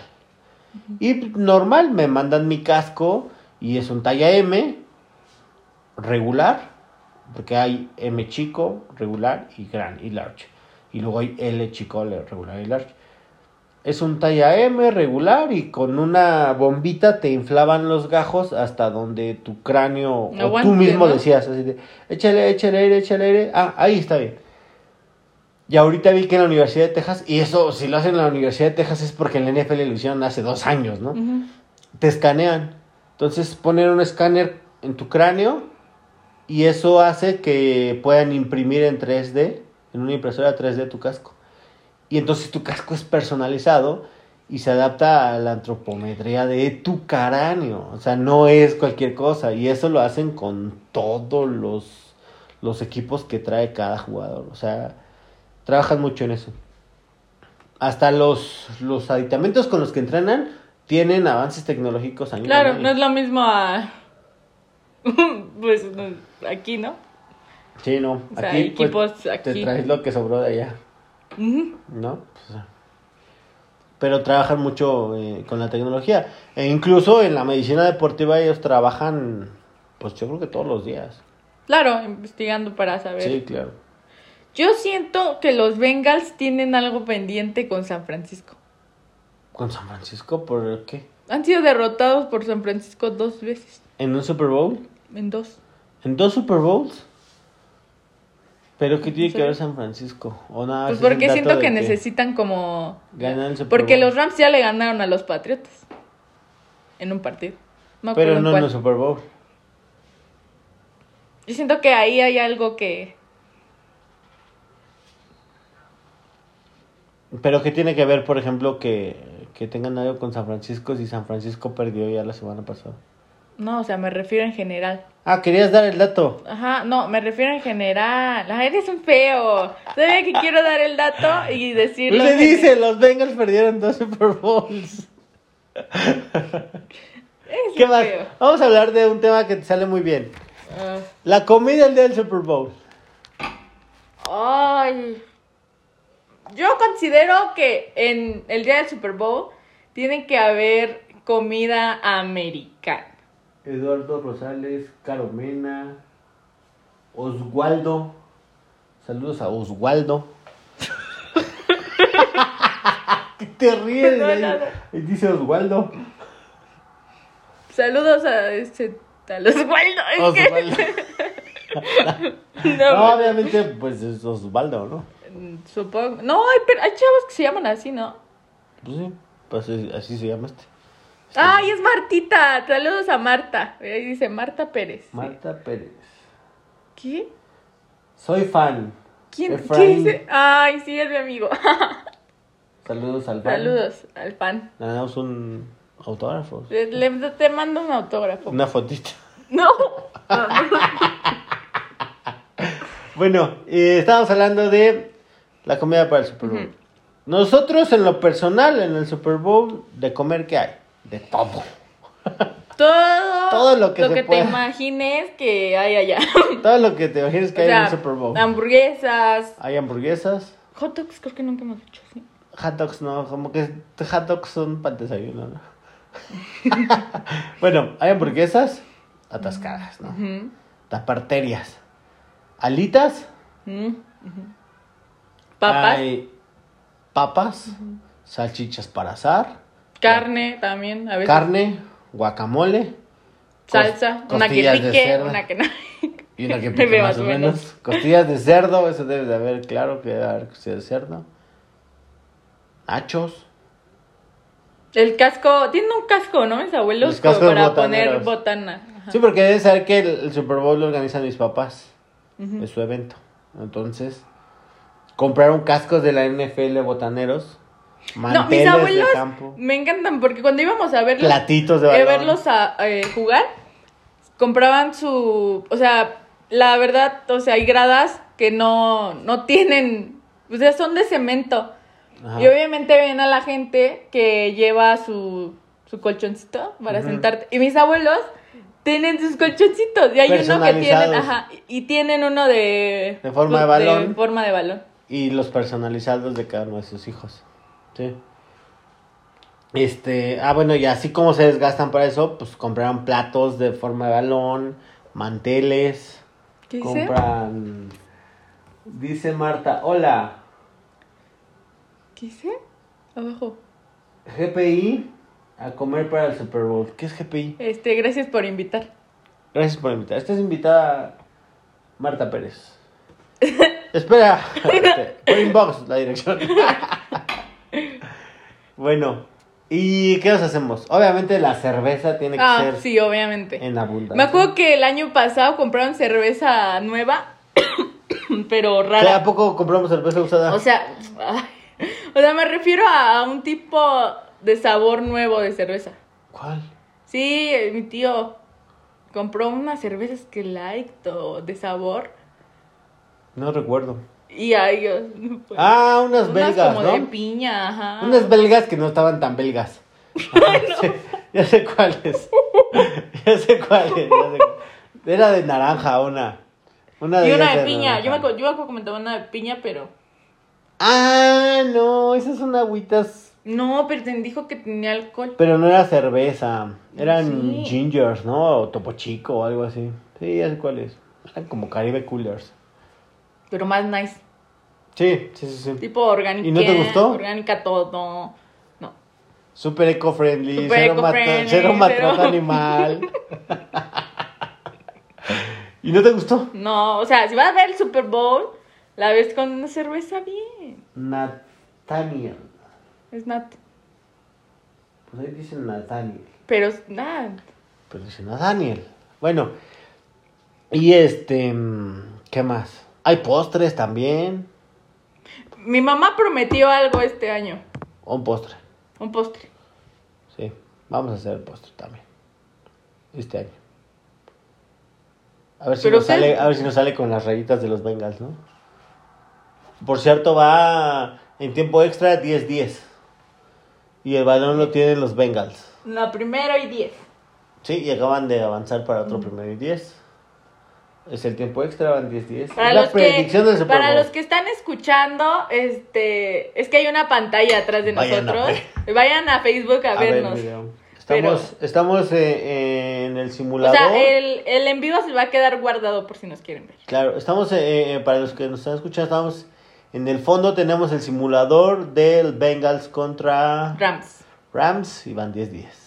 Y normal, me mandan mi casco y es un talla M, regular, porque hay M chico, regular y gran y large. Y luego hay L chico, L regular y large. Es un talla M regular y con una bombita te inflaban los gajos hasta donde tu cráneo o tú mismo decías así de, échale, échale aire, échale aire. Ah, ahí está bien. Y ahorita vi que en la Universidad de Texas, y eso si lo hacen en la Universidad de Texas es porque en la NFL lo hicieron hace dos años, ¿no? Te escanean. Entonces ponen un escáner en tu cráneo y eso hace que puedan imprimir en 3D, en una impresora 3D tu casco. Y entonces tu casco es personalizado y se adapta a la antropometría de tu cráneo. O sea, no es cualquier cosa. Y eso lo hacen con todos los, los equipos que trae cada jugador. O sea, trabajan mucho en eso. Hasta los, los aditamentos con los que entrenan tienen avances tecnológicos Claro, no es lo mismo a. [laughs] pues aquí, ¿no? Sí, no. O sea, Aquí, hay pues, equipos te aquí. traes lo que sobró de allá, Ujú. ¿no? Pues, pero trabajan mucho eh, con la tecnología. E incluso en la medicina deportiva ellos trabajan, pues yo creo que todos los días. Claro, investigando para saber. Sí, claro. Yo siento que los Bengals tienen algo pendiente con San Francisco. ¿Con San Francisco? ¿Por qué? Han sido derrotados por San Francisco dos veces. ¿En un Super Bowl? En dos. ¿En dos Super Bowls? ¿Pero qué tiene que ver San Francisco? ¿O nada, Pues porque siento que necesitan como... Ganar el Super Porque Bowl. los Rams ya le ganaron a los Patriotas. En un partido. No Pero no en el Super Bowl. Yo siento que ahí hay algo que... Pero ¿qué tiene que ver, por ejemplo, que, que tengan algo con San Francisco si San Francisco perdió ya la semana pasada? No, o sea, me refiero en general. Ah, querías dar el dato. Ajá, no, me refiero en general. La eres un feo. Todavía que quiero dar el dato y decirlo. En dice, los Bengals perdieron dos Super Bowls. Eres ¿Qué más? feo. Vamos a hablar de un tema que te sale muy bien. Ah. La comida el día del Super Bowl. Ay. Yo considero que en el día del Super Bowl tiene que haber comida americana. Eduardo Rosales, Caromena, Oswaldo. Saludos a Oswaldo. [laughs] ¿Qué te ríes? No. Y Dice Oswaldo. Saludos a este a los Waldo. Es Oswaldo. [laughs] no, No, obviamente, pues es Osvaldo, ¿no? supongo. No, hay, pero hay chavos que se llaman así, ¿no? Pues sí, pues es- así se llama este. Ay, es Martita. Saludos a Marta. Ahí dice Marta Pérez. Sí. Marta Pérez. ¿Qué? Soy fan. ¿Quién? ¿Qué Efraín. dice? Ay, sí, es mi amigo. [laughs] Saludos al fan. Saludos al fan. Le damos un autógrafo. Le- le- te mando un autógrafo. Una fotita. No. No, [laughs] no. Bueno, eh, estábamos hablando de la comida para el Super Bowl. Nosotros en lo personal, en el Super Bowl, de comer, ¿qué hay? De todo. Todo, Todo lo que se te pueda. imagines que hay allá. [laughs] Todo lo que te imagines que O hay sea, en el Super Bowl. hamburguesas, Hay hamburguesas, hot dogs, creo que nunca hemos hecho así. hot dogs no, como que hot dogs son para desayuno, ¿no? [laughs] bueno, hay hamburguesas atascadas, ¿no? Taparterias. Alitas. Mm. Papas, Hay papas, salchichas para asar, carne también, a veces. carne, guacamole. Salsa, una que de pique, cerdo. una que no. Y una que [laughs] pique más o menos. Costillas de cerdo, eso debe de haber, claro que debe haber costillas de cerdo. Nachos. El casco, tiene un casco, ¿no? Mis abuelos Los cascos para botaneros. poner botana. Ajá. Sí, porque deben saber que el, el Super Bowl lo organizan mis papás. Ujú. Es su evento. Entonces, compraron cascos de la NFL botaneros. No, mis abuelos de campo. me encantan porque cuando íbamos a verlos, Platitos de eh, verlos a, eh, jugar, compraban su, o sea, la verdad, o sea, hay gradas que no, no tienen, o sea, son de cemento. Ajá. Y obviamente ven a la gente que lleva su, su colchoncito para sentarte. Y mis abuelos tienen sus colchoncitos. Y hay uno que tienen, ajá, y tienen uno de... De forma de balón. De forma de balón. Y los personalizados de cada uno de sus hijos. Sí. Este, ah, bueno, y así como se desgastan para eso, pues compraron platos de forma de balón, manteles. ¿Qué dice? compran. Dice Marta, hola, ¿Qué dice? Abajo. GPI a comer para el Super Bowl. ¿Qué es GPI? Este, gracias por invitar. Gracias por invitar. Esta es invitada Marta Pérez. [laughs] Espera, [laughs] este, por inbox la dirección. [laughs] bueno, ¿y qué nos hacemos? Obviamente la cerveza tiene que Ah, ser sí, obviamente. en abundancia. Me acuerdo que el año pasado compraron cerveza nueva, [coughs] pero ¿Qué, rara. ¿A poco compramos cerveza usada? O sea, o sea, me refiero a un tipo de sabor nuevo de cerveza. ¿Cuál? Sí, mi tío compró unas cervezas que light o de sabor. No recuerdo. Y ay, yo, no puedo. Ah, unas belgas, como ¿no? de piña, ajá. Unas belgas que no estaban tan belgas. [laughs] Ajá, [laughs] ya sé cuáles. [laughs] ya sé cuáles. ya sé cuáles. Era de naranja una. Una y ellas una de piña. Yo me, yo me comentaba una de piña, pero. Ah, no, esas son agüitas. No, pero te dijo que tenía alcohol. Pero no era cerveza. Eran Sí. gingers, ¿no? O topo chico o algo así. Sí, ya sé cuáles. Eran como Caribe Coolers. Pero más nice. Sí, sí, sí, sí. Tipo orgánica. ¿Y no te gustó? Orgánica todo. No. Super eco-friendly, Super cero, mato- eco-friendly, cero maltrato [laughs] animal. ¿Y no te gustó? No, o sea, si vas a ver el Super Bowl, la ves con una cerveza bien. Nathaniel. Es nat. Pues ahí dice Nathaniel. Pero nada. Pero dice Nathaniel. Bueno. Y este. mm, ¿Qué más? Hay postres también. Mi mamá prometió algo este año. Un postre. Un postre. Sí. Vamos a hacer el postre también. Este año. A ver si, nos, usted- sale, a ver si nos sale con las rayitas de los Bengals, ¿no? Por cierto, va en tiempo extra 10-10. Y el balón lo tienen los Bengals. La primero y diez. Sí, y acaban de avanzar para otro primero y 10. Es el tiempo extra, van 10-10. Para, la los predicción que, del Super para los que están escuchando, este, es que hay una pantalla atrás de Vayan a nosotros. Vayan a Facebook a, A ver, vernos. Estamos, estamos eh, en el o simulador. sea, el, el en vivo se va a quedar guardado por si nos quieren ver. Claro, estamos, eh, eh, para los que nos están escuchando, estamos en el fondo, tenemos el simulador del Bengals contra Rams. Rams y van 10-10.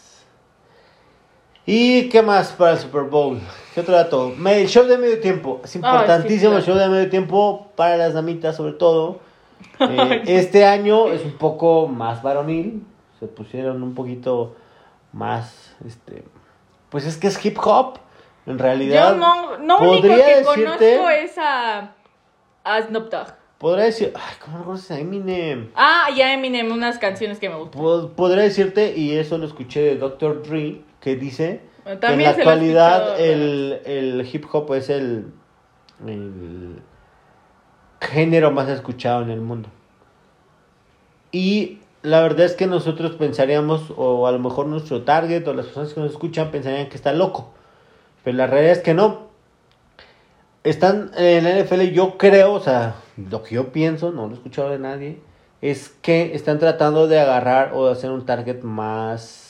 ¿Y qué más para el Super Bowl? ¿Qué otro dato? El show de medio tiempo. Es importantísimo el show de medio tiempo para las damitas, sobre todo. [laughs] Eh, este año es un poco más varonil. Se pusieron un poquito más. este Pues es que es hip hop. En realidad. Yo no, no único podría que decirte- conozco es a, a Snoop Dogg. Podría decir. Ay, ¿cómo no conoces a Eminem? Ah, ya Eminem, unas canciones que me gustan. Pod- Podría decirte, y eso lo escuché de Dr. Dre, que dice que en la actualidad el, el hip hop es el, el género más escuchado en el mundo. Y la verdad es que nosotros pensaríamos, o a lo mejor nuestro target o las personas que nos escuchan pensarían que está loco. Pero la realidad es que no. Están en la NFL, yo creo, o sea, lo que yo pienso, no lo he escuchado de nadie, es que están tratando de agarrar o de hacer un target más,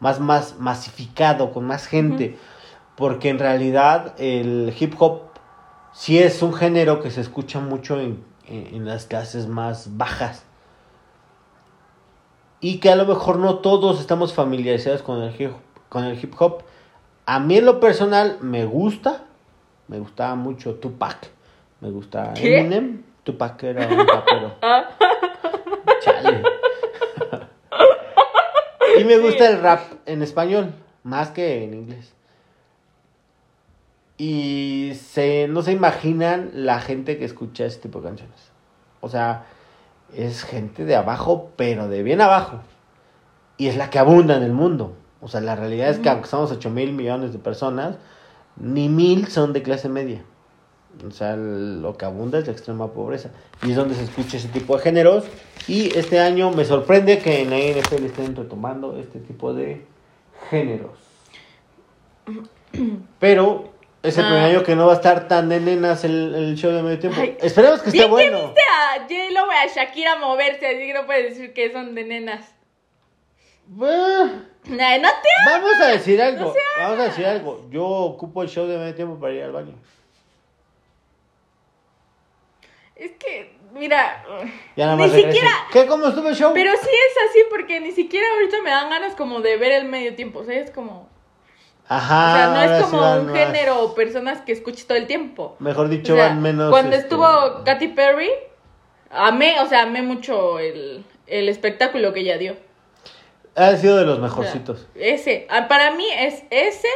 más, más masificado, con más gente. Porque en realidad el hip hop sí es un género que se escucha mucho en, en, en las clases más bajas y que a lo mejor no todos estamos familiarizados con el hip, con el hip hop. A mí en lo personal me gusta, me gustaba mucho Tupac, me gusta ¿Qué? Eminem, Tupac era un rapero. [laughs] Chale. Y me gusta el rap en español, más que en inglés. Y se, no se imaginan la gente que escucha este tipo de canciones. O sea, es gente de abajo, pero de bien abajo. Y es la que abunda en el mundo. O sea, la realidad es que aunque somos 8 mil millones de personas, ni mil son de clase media. O sea, lo que abunda es la extrema pobreza. Y es donde se escucha ese tipo de géneros. Y este año me sorprende que en la NFL estén retomando este tipo de géneros. [clears throat] Pero es el Ah. primer año que no va a estar tan de nenas el, el show de medio tiempo. Ay. Esperemos que esté bueno. viste a J-Lo y a Shakira moverse, así que no puedes decir que son de nenas. Bueno. Nah, no te Vamos a decir algo. No Vamos a decir algo. Yo ocupo el show de medio tiempo para ir al baño. Es que, mira, Ya nada ni más regreso. siquiera. ¿Qué? ¿Cómo estuvo el show? Pero sí es así porque ni siquiera ahorita me dan ganas como de ver el medio tiempo, o sea, es como... Ajá. o sea, no es como un más. género o personas que escuches todo el tiempo. Mejor dicho, O sea, van menos. Cuando este, estuvo Katy Perry, amé, o sea, amé mucho el, el espectáculo que ella dio. Ha sido de los O sea, mejorcitos. ese, ah, para mí es ese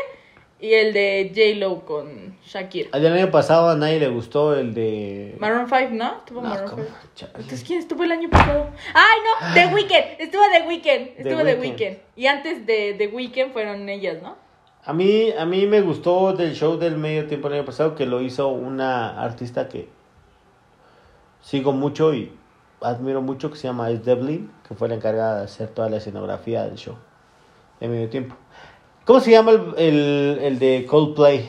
y el de J-Lo con Shakira. El año pasado a nadie le gustó el de. Maroon 5, ¿no? Estuvo No, Maroon ¿cómo? 5. Chale. Entonces, ¿quién estuvo el año pasado? ¡Ay, no! The Weeknd. Estuvo The Weeknd. Estuvo The Weeknd. Weeknd. Y antes de The Weeknd fueron ellas, ¿no? A mí, a mí me gustó del show del medio tiempo el año pasado que lo hizo una artista que sigo mucho y admiro mucho que se llama Es Devlin, que fue la encargada de hacer toda la escenografía del show de medio tiempo. ¿Cómo se llama el, el, el de Coldplay?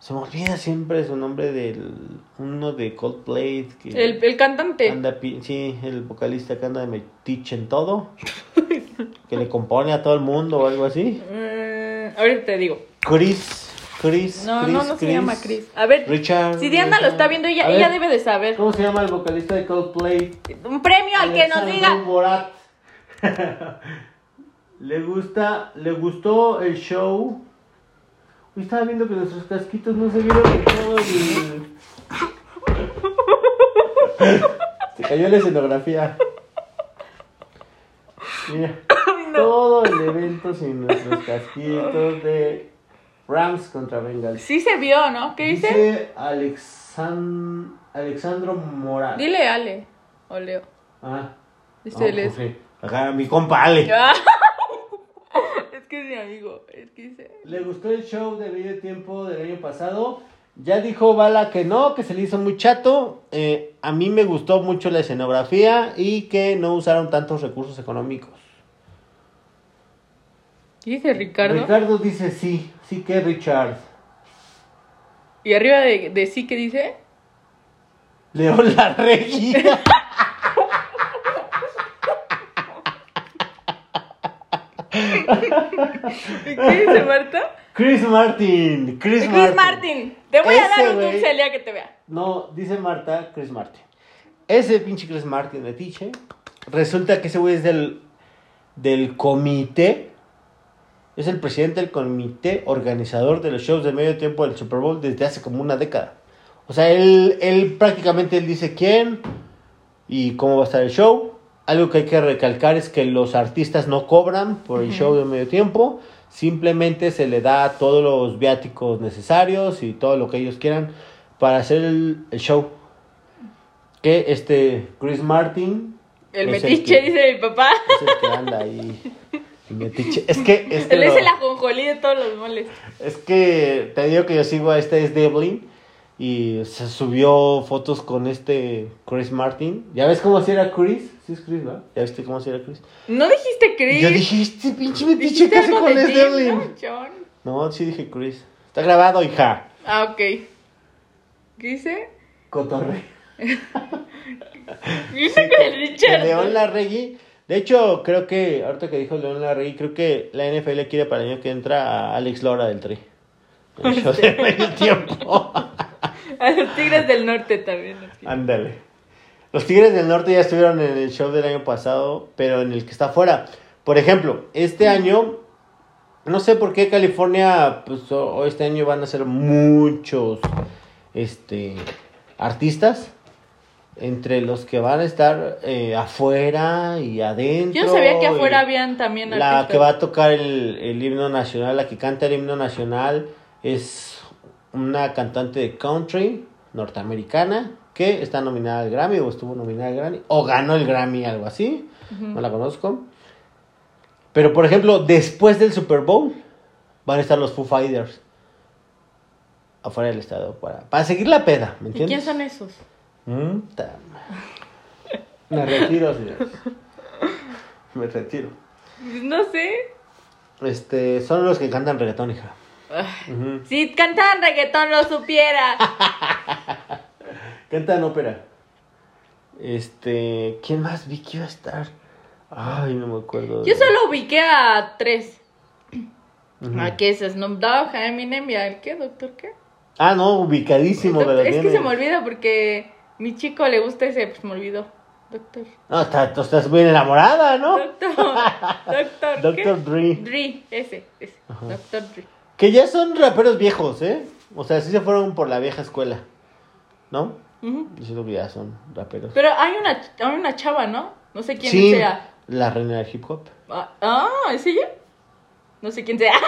Se me olvida siempre su nombre del uno de Coldplay que El, el cantante. anda sí, el vocalista que anda de metiche en todo, [laughs] que le compone a todo el mundo o algo así. Mm, ahorita te digo. Chris, Chris, No, Chris, no, no se llama Chris. A ver, Richard. si Diana lo está viendo, ella, ella debe de saber. ¿Cómo se llama el vocalista de Coldplay? Un premio al que nos diga. Morat. [laughs] le gusta, le gustó el show. Hoy estaba viendo que nuestros casquitos no se vieron en todo el... Se cayó la escenografía. Mira, todo el evento sin nuestros casquitos de Rams contra Bengals. Sí se vio, ¿no? ¿Qué dice? Dice Alexan- Alexandro Morat. Dile Ale. O Leo. Ah. Dice no, él pues sí. Acá mi compa Ale. Ah. Mi amigo. Es que dice. ¿Le gustó el show de medio tiempo del año pasado? Ya dijo Bala que no, que se le hizo muy chato. Eh, a mí me gustó mucho la escenografía y que no usaron tantos recursos económicos. ¿Qué dice Ricardo? Ricardo dice sí, sí que Richard. Y arriba de, de sí que dice. León la [laughs] Regia. ¿Qué dice Marta? Chris Martin. Chris, Chris Martin. Te voy a Ese dar un güey. dulce el día que te vea. No, dice Marta, Chris Martin. Ese pinche Chris Martin de Tiche. Resulta que ese güey es del, del comité. Es el presidente del comité organizador de los shows de medio tiempo del Super Bowl desde hace como una década. O sea, él, él prácticamente él dice quién y cómo va a estar el show. Algo que hay que recalcar es que los artistas no cobran por el show de medio tiempo. Simplemente se le da todos los viáticos necesarios y todo lo que ellos quieran para hacer el, el show. Que este Chris Martin El metiche, que- dice mi papá. es el que anda ahí. el metiche. Es que [laughs] este Él es lo- el ajonjolí de todos los moles. es que te digo que yo sigo a este es Devlin y se subió fotos con este Chris Martin. ¿Ya ves cómo si era Chris? Sí es Chris, ¿verdad? ¿Ya viste cómo si era Chris? ¿No dijiste Chris? Yo dije, este pinche metiche ¿Dijiste casi algo con de Les Tim, Sterling. no, John? No, sí dije Chris. Está grabado, hija. Ah, ok. ¿Qué dice? Cotorre. [laughs] Dice que el Richard. León Larregui. De hecho, creo que, ahorita que dijo León Larregui, creo que la NFL quiere para el año que entra a Alex Lora del Tri. El [laughs] show de medio tiempo. A los Tigres del Norte también. Ándale. Los Tigres del Norte ya estuvieron en el show del año pasado, pero en el que está fuera. Por ejemplo, este año, no sé por qué California, pues o- este año van a ser muchos este, artistas. Entre los que van a estar eh, afuera y adentro. Yo no sabía que afuera habían también La artistas. que va a tocar el, el himno nacional, la que canta el himno nacional, es una cantante de country norteamericana que está nominada al Grammy o estuvo nominada al Grammy o ganó el Grammy, algo así. No la conozco. Pero por ejemplo, después del Super Bowl van a estar los Foo Fighters afuera del estado para, para seguir la peda, ¿me ¿Y entiendes? quién son esos? Mm. Me retiro, señores. Me retiro. No sé. Este, son los que cantan reggaetón, hija. Si cantaban reggaetón lo supiera. [laughs] Cantan ópera. Este, ¿quién más vi que iba a estar? Ay, no me acuerdo. Yo solo ubiqué a tres. Ujú. ¿A qué es Snoop Dogg, a Eminem y al qué, doctor qué? Ah, no, ubicadísimo, Doctor- es que se me olvida porque mi chico le gusta ese, pues me olvidó. Doctor. No, está- tú estás bien enamorada, ¿no? Doctor. [laughs] Doctor. Doctor. Dre, ese, ese. Doctor Dre. Que ya son raperos viejos, ¿eh? O sea, sí se fueron por la vieja escuela. ¿No? Ujú. Yo siento que ya son raperos. Pero hay una, hay una chava, ¿no? No sé quién sí, sea. la reina del hip hop. Ah, ah, ¿es ella? No sé quién sea. [laughs]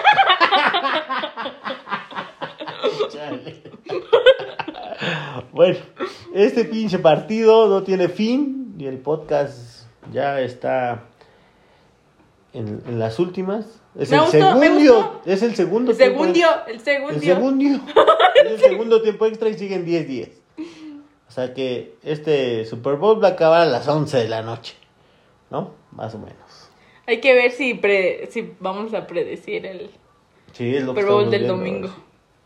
Bueno, este pinche partido no tiene fin y el podcast ya está en, en las últimas. Es Me el gustó, es el segundo. El segundio, el segundio. El [laughs] segundio. Es el segundo tiempo extra y siguen 10-10. O sea que este Super Bowl va a acabar a las 11 de la noche. ¿No? Más o menos. Hay que ver si, pre- si vamos a predecir el, Sí, es lo Super Bowl del viendo. domingo.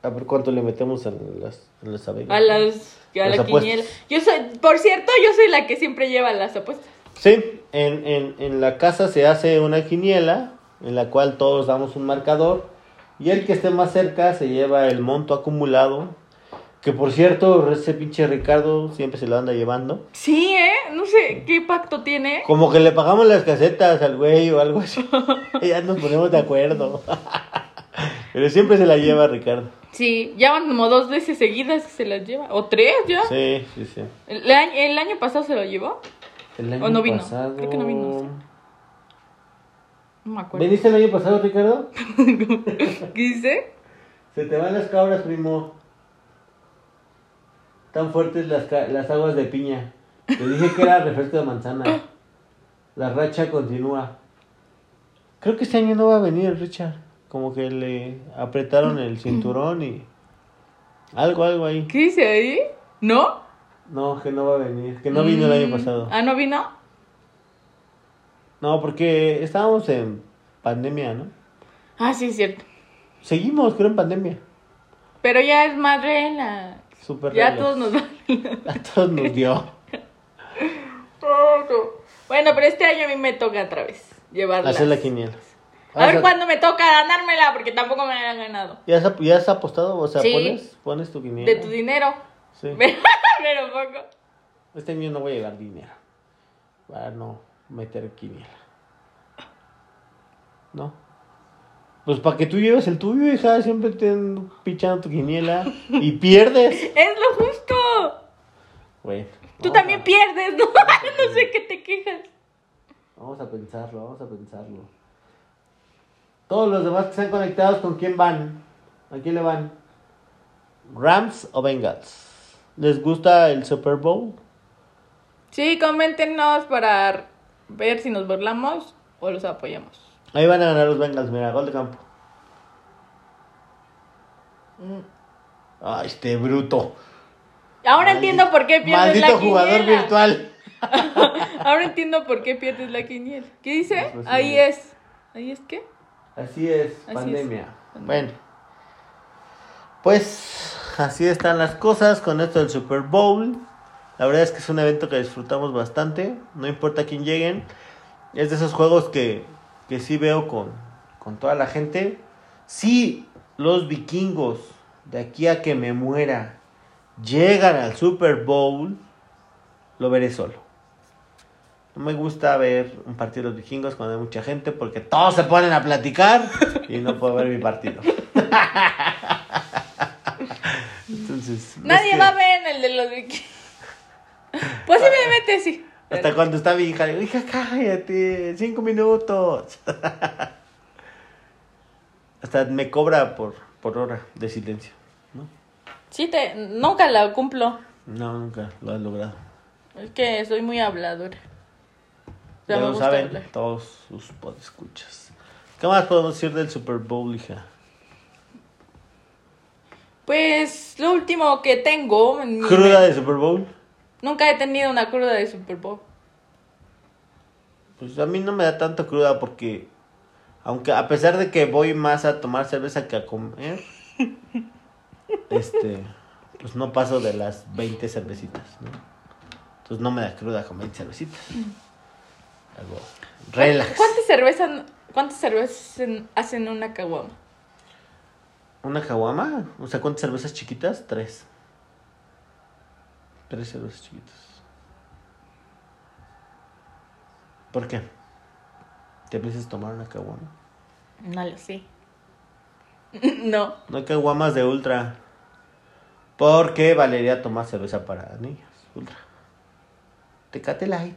A ver cuánto le metemos a las, a las a las a Las la quiniela. Yo soy, por cierto, yo soy la que siempre lleva las apuestas. Sí, en, en, en la casa se hace una quiniela en la cual todos damos un marcador y el que esté más cerca se lleva el monto acumulado. Que por cierto, ese pinche Ricardo siempre se lo anda llevando. Sí, ¿eh? No sé qué pacto tiene. Como que le pagamos las casetas al güey o algo así. [laughs] ya nos ponemos de acuerdo. [laughs] Pero siempre se la lleva Ricardo. Sí, ya van como dos veces seguidas que se las lleva. O tres ya. Sí, sí, sí. El, año, el año pasado se lo llevó. El ¿O no vino? pasado- Creo que no vino. No me acuerdo. ¿Veniste el año pasado, Ricardo? [laughs] ¿Qué dice? Se te van las cabras, primo. Tan fuertes las, ca- las aguas de piña. Te dije que era refresco de manzana. La racha continúa. Creo que este año no va a venir Richard. Como que le apretaron el [clears throat] cinturón y... Algo, algo ahí. ¿Qué dice ahí? ¿No? No, que no va a venir. Que no vino el año Mm, pasado. Ah, ¿no vino? No, porque estábamos en pandemia, ¿no? Ah, sí, es cierto. Seguimos, creo, en pandemia. Pero ya es más relax. Súper Ya relax. todos nos. [laughs] A todos nos dio. Bueno, pero este año a mí me toca otra vez llevarla. Hacer la quiniela. A ver cuándo me toca ganármela, porque tampoco me la han ganado. ¿Ya has, ya has apostado? O sea, Sí. pones, pones tu quiniela. De tu dinero. Sí. [laughs] Pero poco. Este año no voy a llevar dinero. Para no meter quiniela. ¿No? Pues para que tú lleves el tuyo, hija. Siempre te pichando tu quiniela. Y pierdes. [laughs] Es lo justo. Bueno. Tú también a- pierdes, ¿no? [laughs] no sé qué te quejas. Vamos a pensarlo, vamos a pensarlo. Todos los demás que están conectados, ¿con quién van? ¿A quién le van? ¿Rams o Bengals? ¿Les gusta el Super Bowl? Sí, coméntenos para ver si nos burlamos o los apoyamos. Ahí van a ganar los Bengals, mira, gol de campo. Mm. Ay, este bruto. Ahora Maldi- entiendo por qué pierdes Maldito la jugador quiniela. virtual. [laughs] Ahora entiendo por qué pierdes la quiniela. ¿Qué dice? Pues sí. Ahí es. ¿Ahí es qué? Así es, Así pandemia. es. Bueno. Pues así están las cosas con esto del Super Bowl. La verdad es que es un evento que disfrutamos bastante. No importa quién lleguen. Es de esos juegos que, que sí veo con, con toda la gente. Si los vikingos, de aquí a que me muera, llegan al Super Bowl, lo veré solo. No me gusta ver un partido de los vikingos cuando hay mucha gente porque todos se ponen a platicar y no puedo ver mi partido. [laughs] Entonces, Nadie va a ver en el de los vikingos. Posiblemente sí. Hasta cuando está mi hija, digo, hija, cállate, cinco minutos. [laughs] Hasta me cobra por, por hora de silencio. ¿no? Sí, te, nunca la cumplo. no, nunca lo has logrado. Es que soy muy habladora. Ya lo saben hablar. todos sus podescuchas. ¿Qué más podemos decir del Super Bowl, hija? Pues lo último que tengo. en ¿Cruda de Super Bowl? Nunca he tenido una cruda de Super Bowl. Pues a mí no me da tanto cruda porque, aunque a pesar de que voy más a tomar cerveza que a comer, [laughs] este, pues no paso de las 20 cervecitas, ¿no? Entonces no me da cruda con 20 cervecitas. Algo relax. ¿Cuántas cervezas, cuántas cervezas en- hacen una caguama? ¿Una caguama? O sea, ¿cuántas cervezas chiquitas? Tres. Tres cervezas chiquitas. ¿Por qué? ¿Te piensas tomar una caguama? No lo sé. [laughs] no. No hay caguamas de ultra. Porque valería tomar cerveza para niños. Ultra. Tecate light.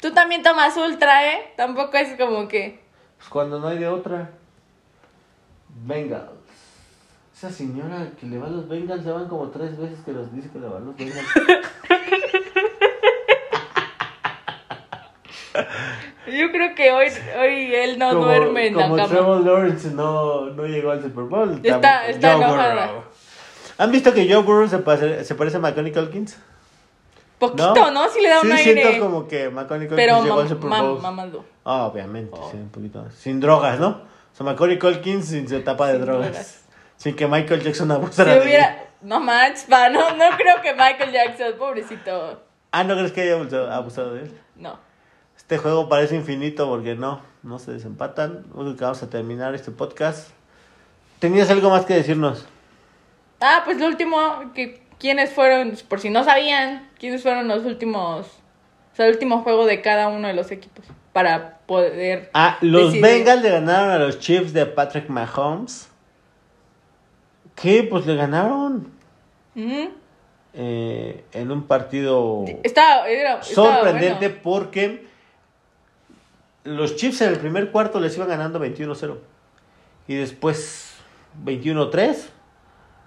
Tú también tomas ultra, ¿eh? Tampoco es como que... Pues cuando no hay de otra. Bengals. Esa señora que le va a los Bengals ya van como tres veces que los dice que le va a los Bengals. [laughs] Yo creo que hoy, hoy él no como, duerme en la como cama. Trevor Lawrence no, no llegó al Super Bowl. Está- está enojada. Burrow. ¿Han visto que Joe Burrow se, pase- se parece a Macaulay Culkins? Poquito, ¿no? Sí le da un sí, aire. siento como que Macaulay Culkins Pero llegó al Super Bowl. mamado. Ah, obviamente, Oh. sí, un poquito. Sin drogas, ¿no? O sea, Macaulay Culkin sin su etapa de Sin drogas. drogas. Sin que Michael Jackson Si abusara de hubiera... él. No manches, pa, no, no creo que Michael Jackson, pobrecito. Ah, ¿no crees que haya abusado, abusado de él? No. Este juego parece infinito porque no, no se desempatan. Único que vamos a terminar este podcast. ¿Tenías algo más que decirnos? Ah, pues lo último, que quiénes fueron, por si no sabían, quiénes fueron los últimos, o sea, el último juego de cada uno de los equipos para poder... Ah, los. Bengals le ganaron a los Chiefs de Patrick Mahomes. ¿Qué? Pues le ganaron eh, en un partido... Era, estaba sorprendente bueno. porque los Chiefs en el primer cuarto les iban ganando 21-0 y después 21-3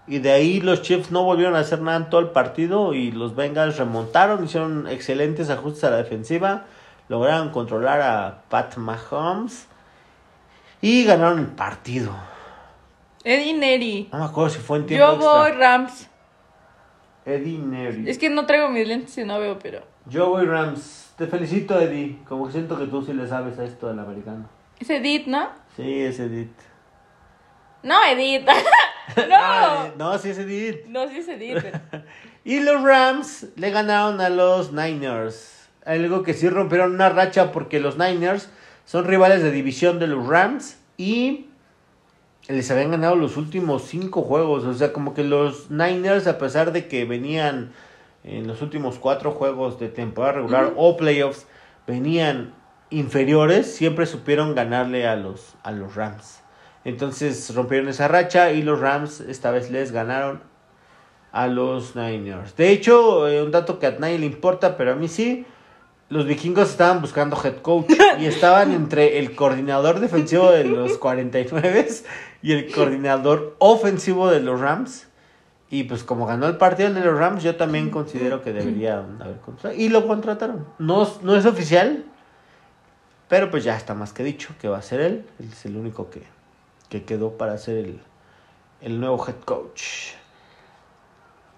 y de ahí los Chiefs no volvieron a hacer nada en todo el partido y los Bengals remontaron, hicieron excelentes ajustes a la defensiva, lograron controlar a Pat Mahomes y ganaron el partido. Eddie Neri. No me acuerdo si fue en tiempo Yo voy. Rams. Eddie Neri. Es que no traigo mis lentes y no veo, pero... Yo voy Rams. Te felicito, Eddie. Como que siento que tú sí le sabes a esto del americano. Es Edith, ¿no? Sí, es Edith. No, Edith. [laughs] Ah, no. no, sí es Edith. No, sí es Edith. [laughs] Y los Rams le ganaron a los Niners. Algo que sí rompieron una racha porque los Niners son rivales de división de los Rams y les habían ganado los últimos cinco juegos. O sea, como que los Niners, a pesar de que venían en los últimos cuatro juegos de temporada regular o playoffs, venían inferiores, siempre supieron ganarle a los, a los Rams. Entonces rompieron esa racha y los Rams esta vez les ganaron a los Niners. De hecho, eh, un dato que a nadie le importa, pero a mí sí. Los vikingos estaban buscando head coach [laughs] y estaban entre el coordinador defensivo de los 49 y el coordinador ofensivo de los Rams. Y pues como ganó el partido de los Rams, yo también considero que deberían haber contratado. Y lo contrataron. No, no es oficial, pero pues ya está más que dicho que va a ser él. Él es el único que, que quedó para ser el, el nuevo head coach.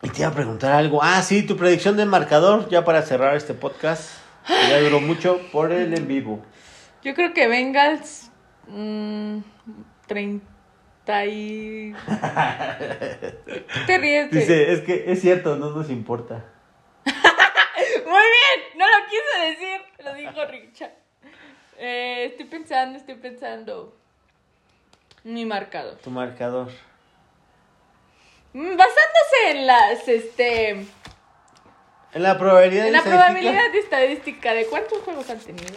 Y te iba a preguntar algo. Ah, sí, tu predicción de marcador, ya para cerrar este podcast. Ya duró mucho por el en vivo. Yo creo que Bengals. mm, 30 y. ¿Qué [laughs] te ríes? Dice, es que es cierto, no nos importa. [laughs] Muy bien, no lo quise decir, lo dijo Richard. Eh, estoy pensando, estoy pensando. Mi marcador. Tu marcador. Mm, Basándose en las, este, En la probabilidad en la estadística, probabilidad de estadística de cuántos juegos han tenido,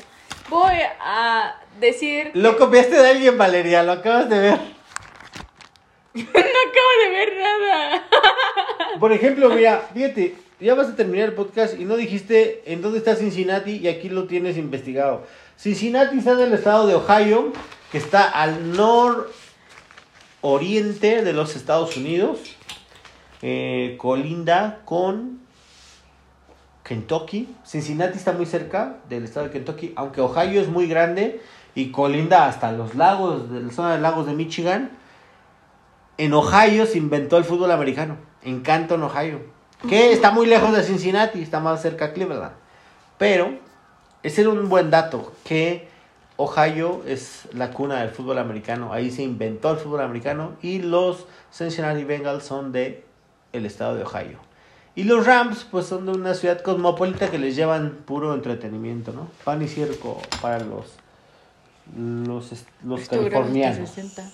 voy a decir. Lo copiaste de alguien, Valeria, lo acabas de ver. [laughs] no acabo de ver nada. [laughs] Por ejemplo, mira, fíjate, ya vas a terminar el podcast y no dijiste en dónde está Cincinnati y aquí lo tienes investigado. Cincinnati está en el estado de Ohio, que está al nororiente de los Estados Unidos, eh, colinda con Kentucky. Cincinnati está muy cerca del estado de Kentucky, aunque Ohio es muy grande y colinda hasta los lagos, de la zona de lagos de Michigan. En Ohio se inventó el fútbol americano, en Canton, Ohio, que está muy lejos de Cincinnati, está más cerca de Cleveland. Pero ese era un buen dato, que Ohio es la cuna del fútbol americano, ahí se inventó el fútbol americano y los Cincinnati Bengals son de el estado de Ohio. Y los Rams pues son de una ciudad cosmopolita que les llevan puro entretenimiento, ¿no? Pan y circo para los los, los californianos. 60.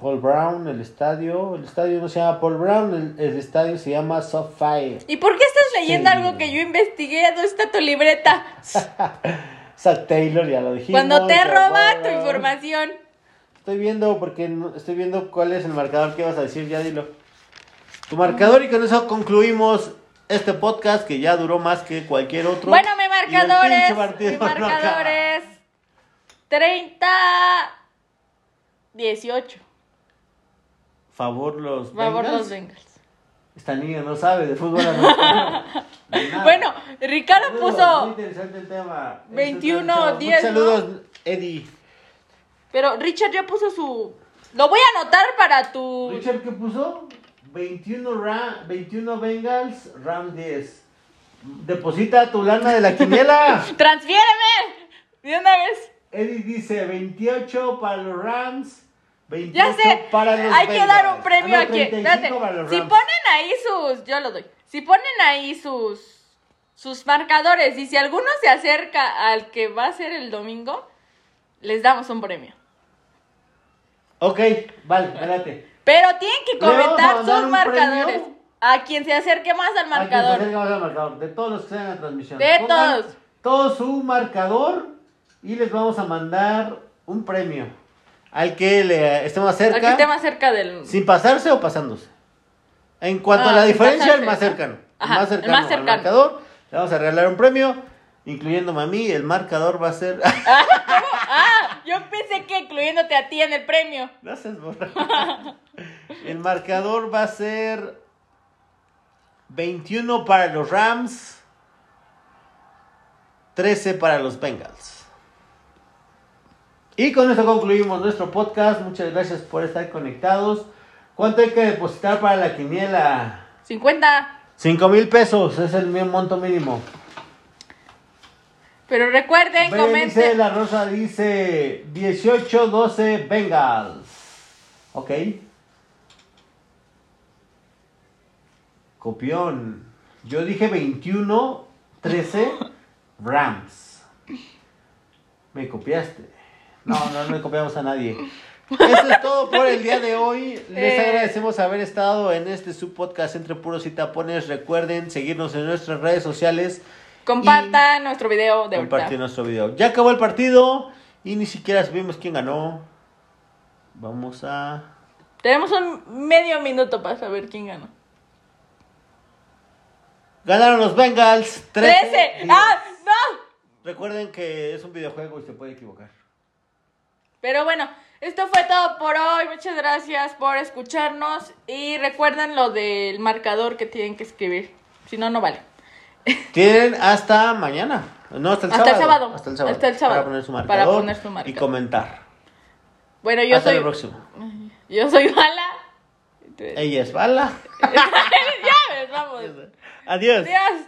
Paul Brown, el estadio, el estadio no se llama Paul Brown, el, el estadio se llama SoFi. ¿Y por qué estás leyendo Sí. algo que yo investigué? ¿Dónde está tu libreta? [laughs] Zach Taylor, ya lo dijimos. Cuando te ya roba tu información. Estoy viendo porque estoy viendo cuál es el marcador que vas a decir, ya dilo. Tu marcador y con eso concluimos este podcast que ya duró más que cualquier otro. Bueno, mi marcador es. Mi no marcador acaba. es. 30. 18. Favor los Favor Bengals. los Bengals. Esta niña no sabe de fútbol americano. [laughs] De. Bueno, Ricardo Saludos, puso. muy interesante el tema. 21, Muchos 10, ¿no? Saludos, Eddie. Pero Richard ya puso su. Lo voy a anotar para tu. Richard, ¿qué puso? 21, Ra 21 Bengals, Ram 10. Deposita tu lana de la quiniela. [laughs] ¡Transfiéreme! De una vez. Eddie dice 28 para los Rams, 28 Ya sé. para los Hay que dar un premio Ah, no, aquí. 35 Espérate. para los Si ponen ahí sus. Yo lo doy. Si ponen ahí sus. Sus marcadores. Y si alguno se acerca al que va a ser el domingo, les damos un premio. Ok, vale, espérate. Pero tienen que a comentar sus marcadores. A quien se acerque más al marcador. saber qué va a ser el marcador. De todos los que están en la transmisión. De Pongan todos. Todo su marcador y les vamos a mandar un premio. Al que le esté más Al que cerca. esté más cerca del. Sin pasarse o pasándose. En cuanto Ah, a la sin diferencia, el más cercano. Ajá, el más el cercano, más al cercano. marcador. Le vamos a regalar un premio, incluyéndome a mí. El marcador va a ser. [laughs] Yo pensé que incluyéndote a ti en el premio. Seas borracho. [laughs] El marcador va a ser 21 para los Rams, 13 para los Bengals. Y con eso concluimos nuestro podcast. Muchas gracias por estar conectados. ¿Cuánto hay que depositar para la quiniela? 50. 5 mil pesos es el monto mínimo. Pero recuerden, Dice comenten. la Rosa dice 18-12 Bengals. Ok. Copión. Yo dije 21-13 [laughs] Rams. Me copiaste. No, no le copiamos a nadie. Eso es todo por el día de hoy. Les Eh. agradecemos haber estado en este subpodcast entre puros y tapones. Recuerden seguirnos en nuestras redes sociales. Compartan nuestro video de Compartir ahorita. nuestro video. Ya acabó el partido y ni siquiera supimos quién ganó. Vamos a. Tenemos un medio minuto para saber quién ganó. Ganaron los Bengals 13. 13. 10. ¡Ah! ¡No! Recuerden que es un videojuego y se puede equivocar. Pero bueno, esto fue todo por hoy. Muchas gracias por escucharnos. Y recuerden lo del marcador que tienen que escribir. Si no, no vale. Tienen hasta mañana. No, hasta el Hasta el sábado. sábado. Hasta el sábado. Hasta el sábado. Para poner su Para marcador. poner su Y marcador. comentar. Bueno, yo hasta soy. el próximo. [laughs] Yo soy Bala. Ella es Bala. [laughs] ya ves, vamos. Adiós. Adiós.